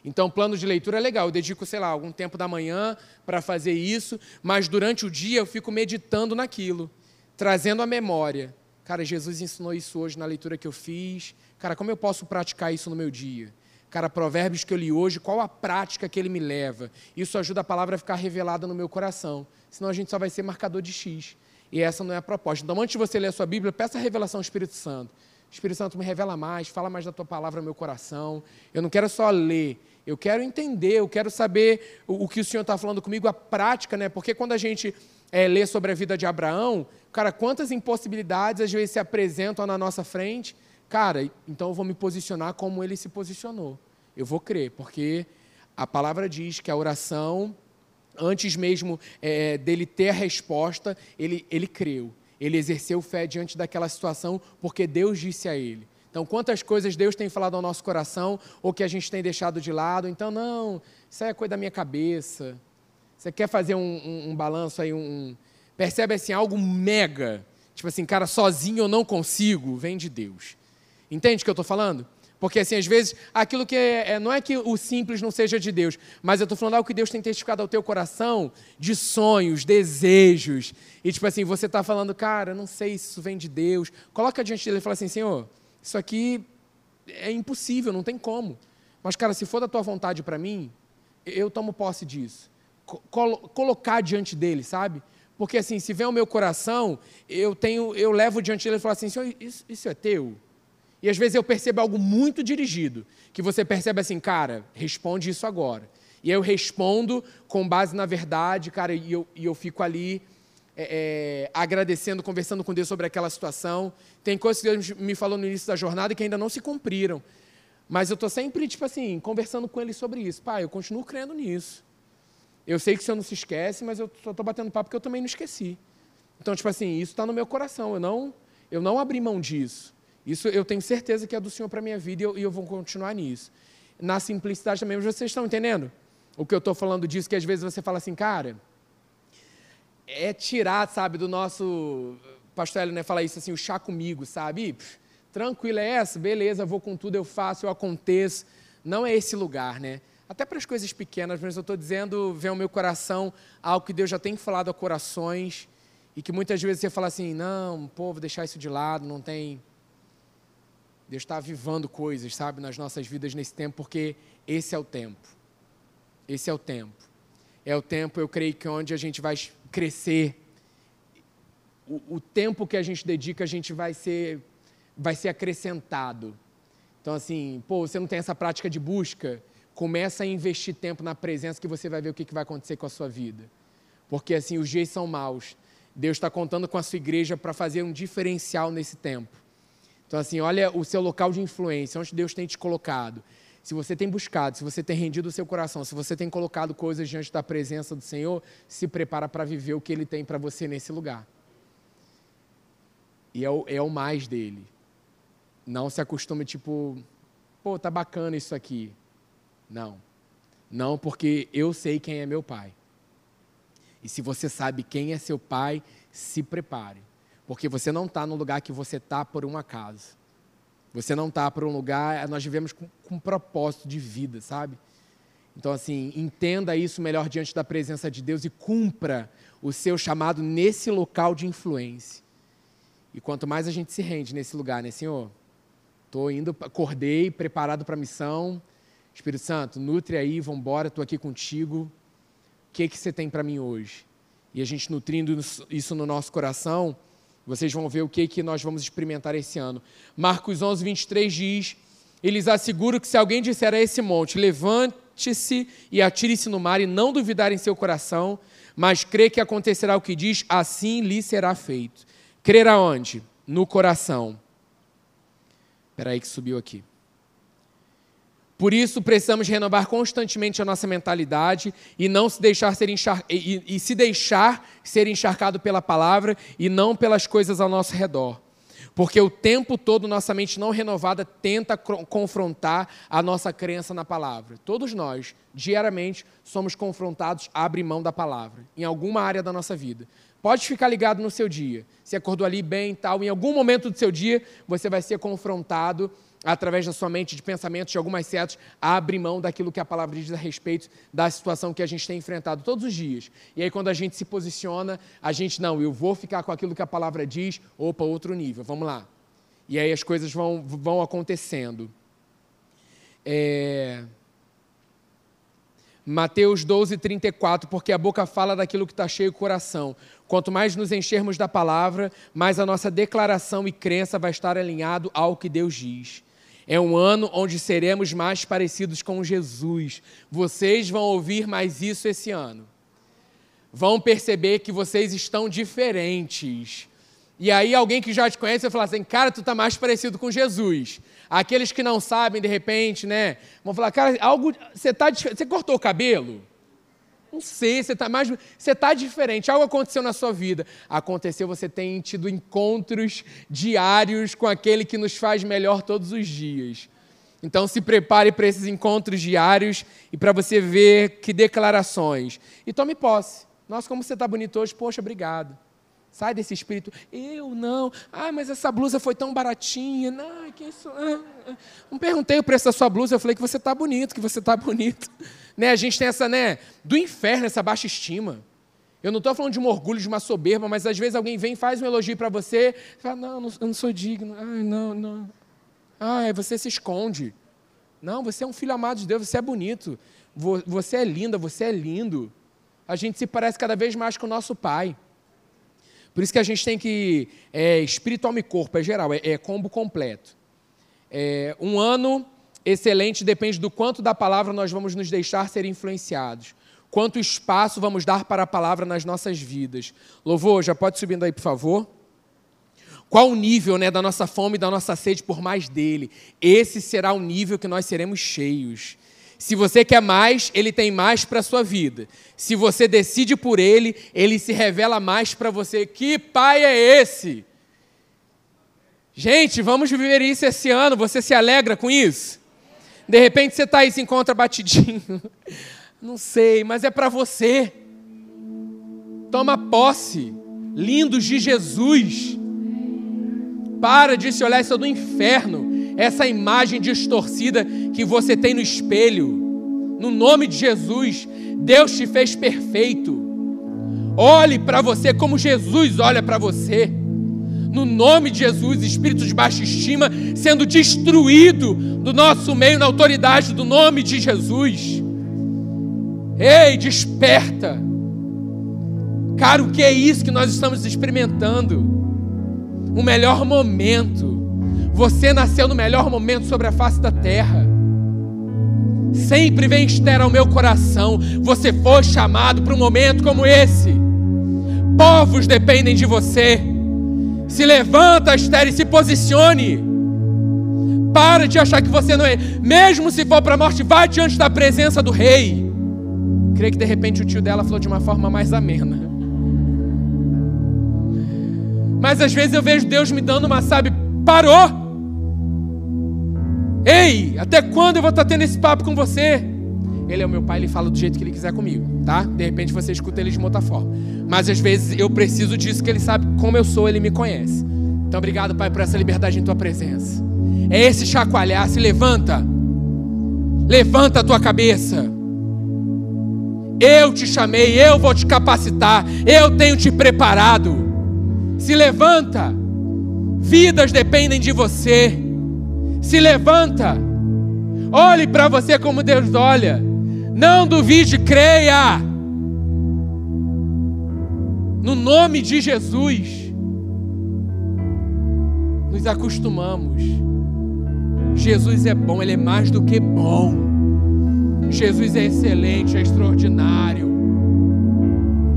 Então, plano de leitura é legal. Eu dedico, sei lá, algum tempo da manhã para fazer isso, mas durante o dia eu fico meditando naquilo, trazendo a memória. Cara, Jesus ensinou isso hoje na leitura que eu fiz. Cara, como eu posso praticar isso no meu dia? Cara, provérbios que eu li hoje, qual a prática que ele me leva? Isso ajuda a palavra a ficar revelada no meu coração. Senão a gente só vai ser marcador de X. E essa não é a proposta. Então, antes de você ler a sua Bíblia, peça a revelação ao Espírito Santo. Espírito Santo, me revela mais, fala mais da tua palavra no meu coração. Eu não quero só ler, eu quero entender, eu quero saber o, o que o Senhor está falando comigo, a prática, né? Porque quando a gente é, lê sobre a vida de Abraão, cara, quantas impossibilidades às vezes se apresentam na nossa frente. Cara, então eu vou me posicionar como ele se posicionou. Eu vou crer, porque a palavra diz que a oração, antes mesmo é, dele ter a resposta, ele, ele creu. Ele exerceu fé diante daquela situação, porque Deus disse a ele. Então, quantas coisas Deus tem falado ao nosso coração, ou que a gente tem deixado de lado. Então, não, isso aí é coisa da minha cabeça. Você quer fazer um, um, um balanço aí, um. Percebe assim, algo mega. Tipo assim, cara, sozinho eu não consigo, vem de Deus. Entende o que eu estou falando? Porque, assim, às vezes, aquilo que é, é- não é que o simples não seja de Deus, mas eu estou falando algo que Deus tem testificado ao teu coração de sonhos, desejos. E, tipo assim, você está falando, cara, não sei se isso vem de Deus. Coloca diante dele e fala assim, Senhor, isso aqui é impossível, não tem como. Mas, cara, se for da tua vontade para mim, eu tomo posse disso. Co- colo- colocar diante dele, sabe? Porque, assim, se vem ao meu coração, eu tenho, eu levo diante dele e falo assim, Senhor, isso, isso é teu? E às vezes eu percebo algo muito dirigido, que você percebe assim, cara, responde isso agora. E aí eu respondo com base na verdade, cara, e eu, e eu fico ali é, é, agradecendo, conversando com Deus sobre aquela situação. Tem coisas que Deus me falou no início da jornada que ainda não se cumpriram. Mas eu estou sempre, tipo assim, conversando com Ele sobre isso. Pai, eu continuo crendo nisso. Eu sei que o Senhor não se esquece, mas eu só estou batendo papo porque eu também não esqueci. Então, tipo assim, isso está no meu coração. Eu não, eu não abri mão disso. Isso eu tenho certeza que é do Senhor para a minha vida e eu, eu vou continuar nisso. Na simplicidade também, vocês estão entendendo? O que eu estou falando disso, que às vezes você fala assim, cara, é tirar, sabe, do nosso. Pastor Hélio, né, fala isso assim, o chá comigo, sabe? Tranquilo, é essa? Beleza, vou com tudo, eu faço, eu aconteço. Não é esse lugar, né? Até para as coisas pequenas, mas eu estou dizendo, vem ao meu coração algo que Deus já tem falado a corações e que muitas vezes você fala assim: não, pô, vou deixar isso de lado, não tem. Deus está avivando coisas, sabe, nas nossas vidas nesse tempo, porque esse é o tempo. Esse é o tempo. É o tempo, eu creio que onde a gente vai crescer, o, o tempo que a gente dedica, a gente vai ser, vai ser acrescentado. Então, assim, pô, você não tem essa prática de busca, começa a investir tempo na presença que você vai ver o que que vai acontecer com a sua vida. Porque, assim, os dias são maus. Deus está contando com a sua igreja para fazer um diferencial nesse tempo. Então, assim, olha o seu local de influência, onde Deus tem te colocado. Se você tem buscado, se você tem rendido o seu coração, se você tem colocado coisas diante da presença do Senhor, se prepara para viver o que Ele tem para você nesse lugar. E é o, é o mais dele. Não se acostume, tipo, pô, tá bacana isso aqui. Não. Não, porque eu sei quem é meu pai. E se você sabe quem é seu pai, se prepare. Porque você não está no lugar que você está por um acaso. Você não está por um lugar, nós vivemos com, com um propósito de vida, sabe? Então, assim, entenda isso melhor diante da presença de Deus e cumpra o seu chamado nesse local de influência. E quanto mais a gente se rende nesse lugar, né, Senhor? Estou indo, acordei, preparado para a missão. Espírito Santo, nutre aí, vamos embora, estou aqui contigo. O que, que você tem para mim hoje? E a gente nutrindo isso no nosso coração, vocês vão ver o que, que nós vamos experimentar esse ano. Marcos 11, 23 diz: Eles asseguram que se alguém disser a esse monte, levante-se e atire-se no mar, e não duvidar em seu coração, mas crê que acontecerá o que diz, assim lhe será feito. Crer aonde? No coração. Espera aí que subiu aqui. Por isso, precisamos renovar constantemente a nossa mentalidade e não se deixar ser enxar... e, e, se deixar ser encharcado pela palavra e não pelas coisas ao nosso redor. Porque o tempo todo nossa mente não renovada tenta confrontar a nossa crença na palavra. Todos nós, diariamente, somos confrontados a abrir mão da palavra, em alguma área da nossa vida. Pode ficar ligado no seu dia. Se acordou ali bem e tal, em algum momento do seu dia, você vai ser confrontado através da sua mente, de pensamentos, de algumas setas, a abrir mão daquilo que a palavra diz a respeito da situação que a gente tem enfrentado todos os dias. E aí, quando a gente se posiciona, a gente, não, eu vou ficar com aquilo que a palavra diz, opa, outro nível, vamos lá. E aí as coisas vão, vão acontecendo. É... Mateus 12, 34, porque a boca fala daquilo que está cheio o coração. Quanto mais nos enchermos da palavra, mais a nossa declaração e crença vai estar alinhado ao que Deus diz. É um ano onde seremos mais parecidos com Jesus. Vocês vão ouvir mais isso esse ano. Vão perceber que vocês estão diferentes. E aí alguém que já te conhece vai falar assim, cara, tu tá mais parecido com Jesus. Aqueles que não sabem, de repente, né, vão falar, cara, algo, você tá, você cortou o cabelo? Não sei, você está mais. Você está diferente. Algo aconteceu na sua vida. Aconteceu, você tem tido encontros diários com aquele que nos faz melhor todos os dias. Então se prepare para esses encontros diários e para você ver que declarações. E tome posse. Nossa, como você está bonito hoje. Poxa, obrigado. Sai desse espírito. Eu não. Ah, mas essa blusa foi tão baratinha. Não, que isso. Ah, ah. Não perguntei o preço da sua blusa. Eu falei que você está bonito, que você está bonito. Né? A gente tem essa, né? Do inferno, essa baixa estima. Eu não estou falando de um orgulho, de uma soberba, mas às vezes alguém vem e faz um elogio para você. Fala, não, eu não sou digno. Ai, não, não. Ai, você se esconde. Não, você é um filho amado de Deus, você é bonito. Você é linda, você é lindo. A gente se parece cada vez mais com o nosso pai. Por isso que a gente tem que. É, espírito, e corpo, é geral, é, é combo completo. É, um ano excelente depende do quanto da palavra nós vamos nos deixar ser influenciados. Quanto espaço vamos dar para a palavra nas nossas vidas. Louvor, já pode subindo aí, por favor. Qual o nível né, da nossa fome e da nossa sede por mais dele? Esse será o nível que nós seremos cheios. Se você quer mais, ele tem mais para a sua vida. Se você decide por ele, ele se revela mais para você. Que pai é esse? Gente, vamos viver isso esse ano. Você se alegra com isso? De repente você está aí e se encontra batidinho. Não sei, mas é para você. Toma posse. Lindos de Jesus. Para de se olhar isso é do inferno essa imagem distorcida que você tem no espelho. No nome de Jesus, Deus te fez perfeito. Olhe para você como Jesus olha para você. No nome de Jesus, espírito de baixa estima sendo destruído do nosso meio na autoridade do nome de Jesus. Ei, desperta. Cara, o que é isso que nós estamos experimentando? O melhor momento. Você nasceu no melhor momento sobre a face da terra. Sempre vem Esther ao meu coração. Você foi chamado para um momento como esse. Povos dependem de você. Se levanta, Esther, e se posicione. Para de achar que você não é. Mesmo se for para a morte, vá diante da presença do rei. Creio que de repente o tio dela falou de uma forma mais amena. Mas às vezes eu vejo Deus me dando uma, sabe, parou. Ei, até quando eu vou estar tendo esse papo com você? Ele é o meu pai, ele fala do jeito que ele quiser comigo, tá? De repente você escuta ele de uma outra forma. Mas às vezes eu preciso disso, que ele sabe como eu sou, ele me conhece. Então obrigado, pai, por essa liberdade em tua presença. É esse chacoalhar, se levanta. Levanta a tua cabeça. Eu te chamei, eu vou te capacitar, eu tenho te preparado. Se levanta. Vidas dependem de você. Se levanta. Olhe para você como Deus olha. Não duvide, creia. No nome de Jesus. Nos acostumamos. Jesus é bom, ele é mais do que bom. Jesus é excelente, é extraordinário.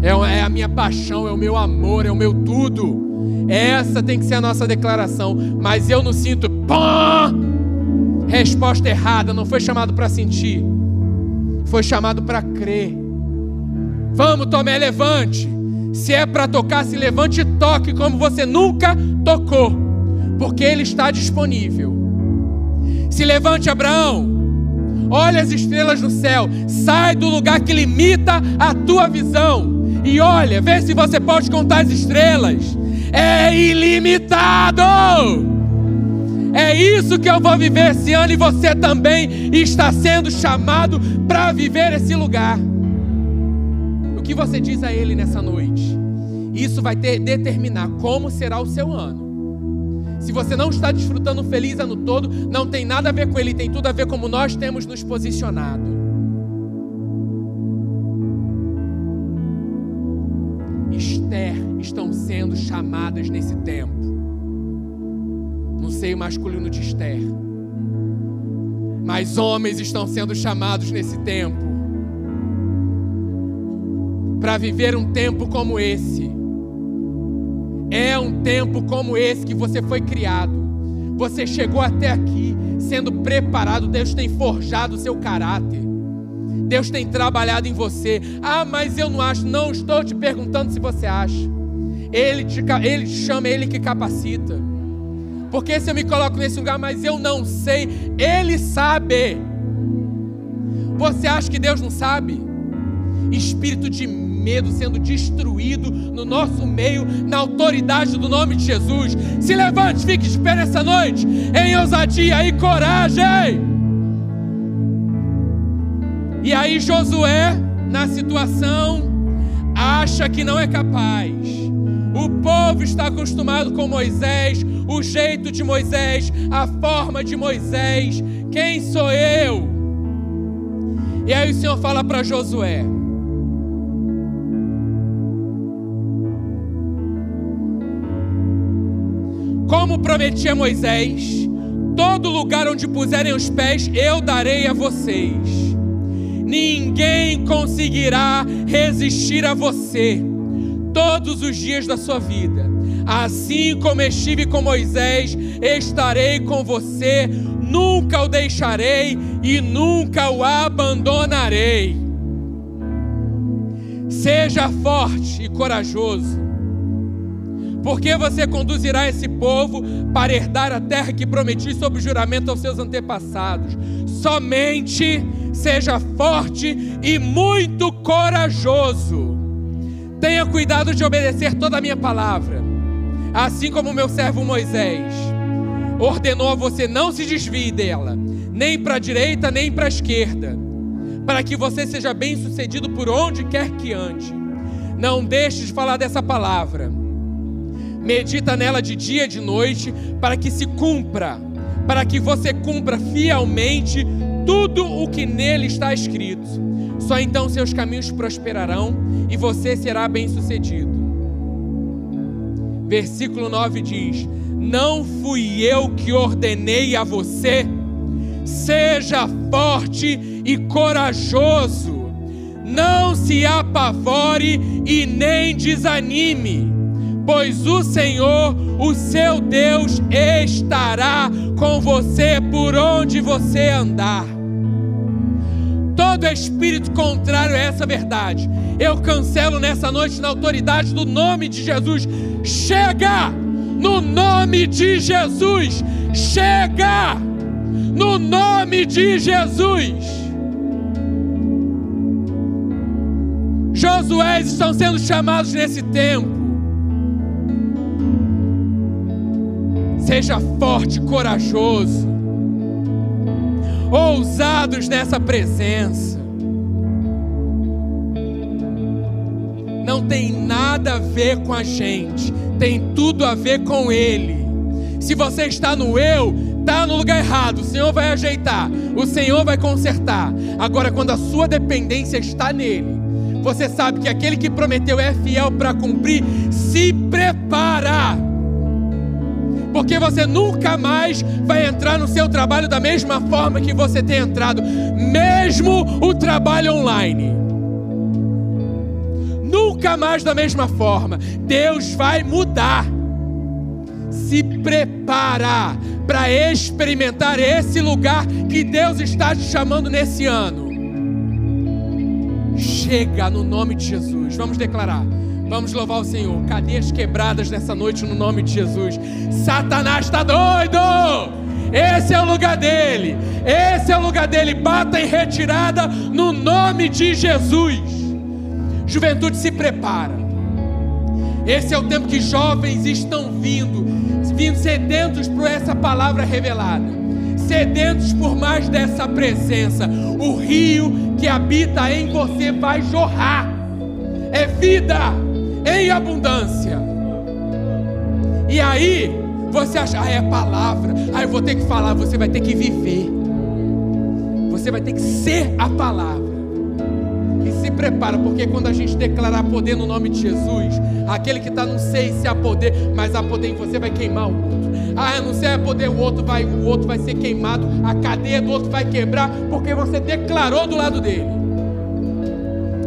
É, é a minha paixão, é o meu amor, é o meu tudo. Essa tem que ser a nossa declaração. Mas eu não sinto. Pã! Resposta errada. Não foi chamado para sentir. Foi chamado para crer. Vamos, Tomé, levante. Se é para tocar, se levante e toque como você nunca tocou. Porque Ele está disponível. Se levante, Abraão. Olha as estrelas no céu. Sai do lugar que limita a tua visão. E olha, vê se você pode contar as estrelas. É ilimitado. É isso que eu vou viver esse ano e você também está sendo chamado para viver esse lugar. O que você diz a Ele nessa noite? Isso vai ter, determinar como será o seu ano. Se você não está desfrutando feliz ano todo, não tem nada a ver com Ele, tem tudo a ver como nós temos nos posicionado. Esther estão sendo chamadas nesse tempo. No seio masculino de Esther. Mas homens estão sendo chamados nesse tempo. Para viver um tempo como esse. É um tempo como esse que você foi criado. Você chegou até aqui sendo preparado. Deus tem forjado o seu caráter. Deus tem trabalhado em você. Ah, mas eu não acho. Não estou te perguntando se você acha. Ele te, ele te chama, Ele que capacita. Porque se eu me coloco nesse lugar, mas eu não sei, Ele sabe. Você acha que Deus não sabe? Espírito de medo sendo destruído no nosso meio, na autoridade do nome de Jesus. Se levante, fique de pé nessa noite, em ousadia e coragem. E aí Josué, na situação, acha que não é capaz. O povo está acostumado com Moisés, o jeito de Moisés, a forma de Moisés. Quem sou eu? E aí o Senhor fala para Josué: Como prometi a Moisés, todo lugar onde puserem os pés eu darei a vocês. Ninguém conseguirá resistir a você todos os dias da sua vida. Assim como estive com Moisés, estarei com você, nunca o deixarei e nunca o abandonarei. Seja forte e corajoso, porque você conduzirá esse povo para herdar a terra que prometi sob juramento aos seus antepassados. Somente seja forte e muito corajoso. Tenha cuidado de obedecer toda a minha palavra, assim como o meu servo Moisés ordenou a você: não se desvie dela, nem para a direita nem para a esquerda, para que você seja bem sucedido por onde quer que ande. Não deixe de falar dessa palavra. Medita nela de dia e de noite, para que se cumpra, para que você cumpra fielmente tudo o que nele está escrito. Só então seus caminhos prosperarão e você será bem-sucedido. Versículo 9 diz: Não fui eu que ordenei a você, seja forte e corajoso, não se apavore e nem desanime, pois o Senhor, o seu Deus, estará com você por onde você andar. Todo espírito contrário a essa verdade, eu cancelo nessa noite na autoridade do nome de Jesus. Chega! No nome de Jesus! Chega! No nome de Jesus! Josués estão sendo chamados nesse tempo. Seja forte corajoso, ousados nessa presença. Não tem nada a ver com a gente, tem tudo a ver com Ele. Se você está no eu, está no lugar errado. O Senhor vai ajeitar, o Senhor vai consertar. Agora, quando a sua dependência está nele, você sabe que aquele que prometeu é fiel para cumprir, se prepara. Porque você nunca mais vai entrar no seu trabalho da mesma forma que você tem entrado, mesmo o trabalho online. Nunca mais da mesma forma. Deus vai mudar. Se prepara para experimentar esse lugar que Deus está te chamando nesse ano. Chega no nome de Jesus. Vamos declarar. Vamos louvar o Senhor. Cadeias quebradas nessa noite no nome de Jesus. Satanás está doido. Esse é o lugar dele. Esse é o lugar dele. Bata em retirada no nome de Jesus. Juventude se prepara. Esse é o tempo que jovens estão vindo, vindo sedentos por essa palavra revelada, sedentos por mais dessa presença. O rio que habita em você vai jorrar. É vida em abundância. E aí, você acha, ah, é palavra, ah, eu vou ter que falar, você vai ter que viver. Você vai ter que ser a palavra. E se prepara, porque quando a gente declarar poder no nome de Jesus, aquele que está, não sei se há poder, mas há poder em você vai queimar o outro. Ah, não sei se há poder, o outro vai, o outro vai ser queimado, a cadeia do outro vai quebrar, porque você declarou do lado dele.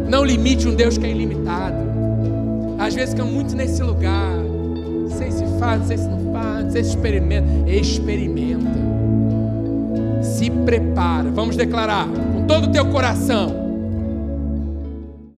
Não limite um Deus que é ilimitado. Às vezes fica muito nesse lugar. Não sei se faz, não sei se não faz, não sei se experimenta. Experimenta. Se prepara. Vamos declarar com todo o teu coração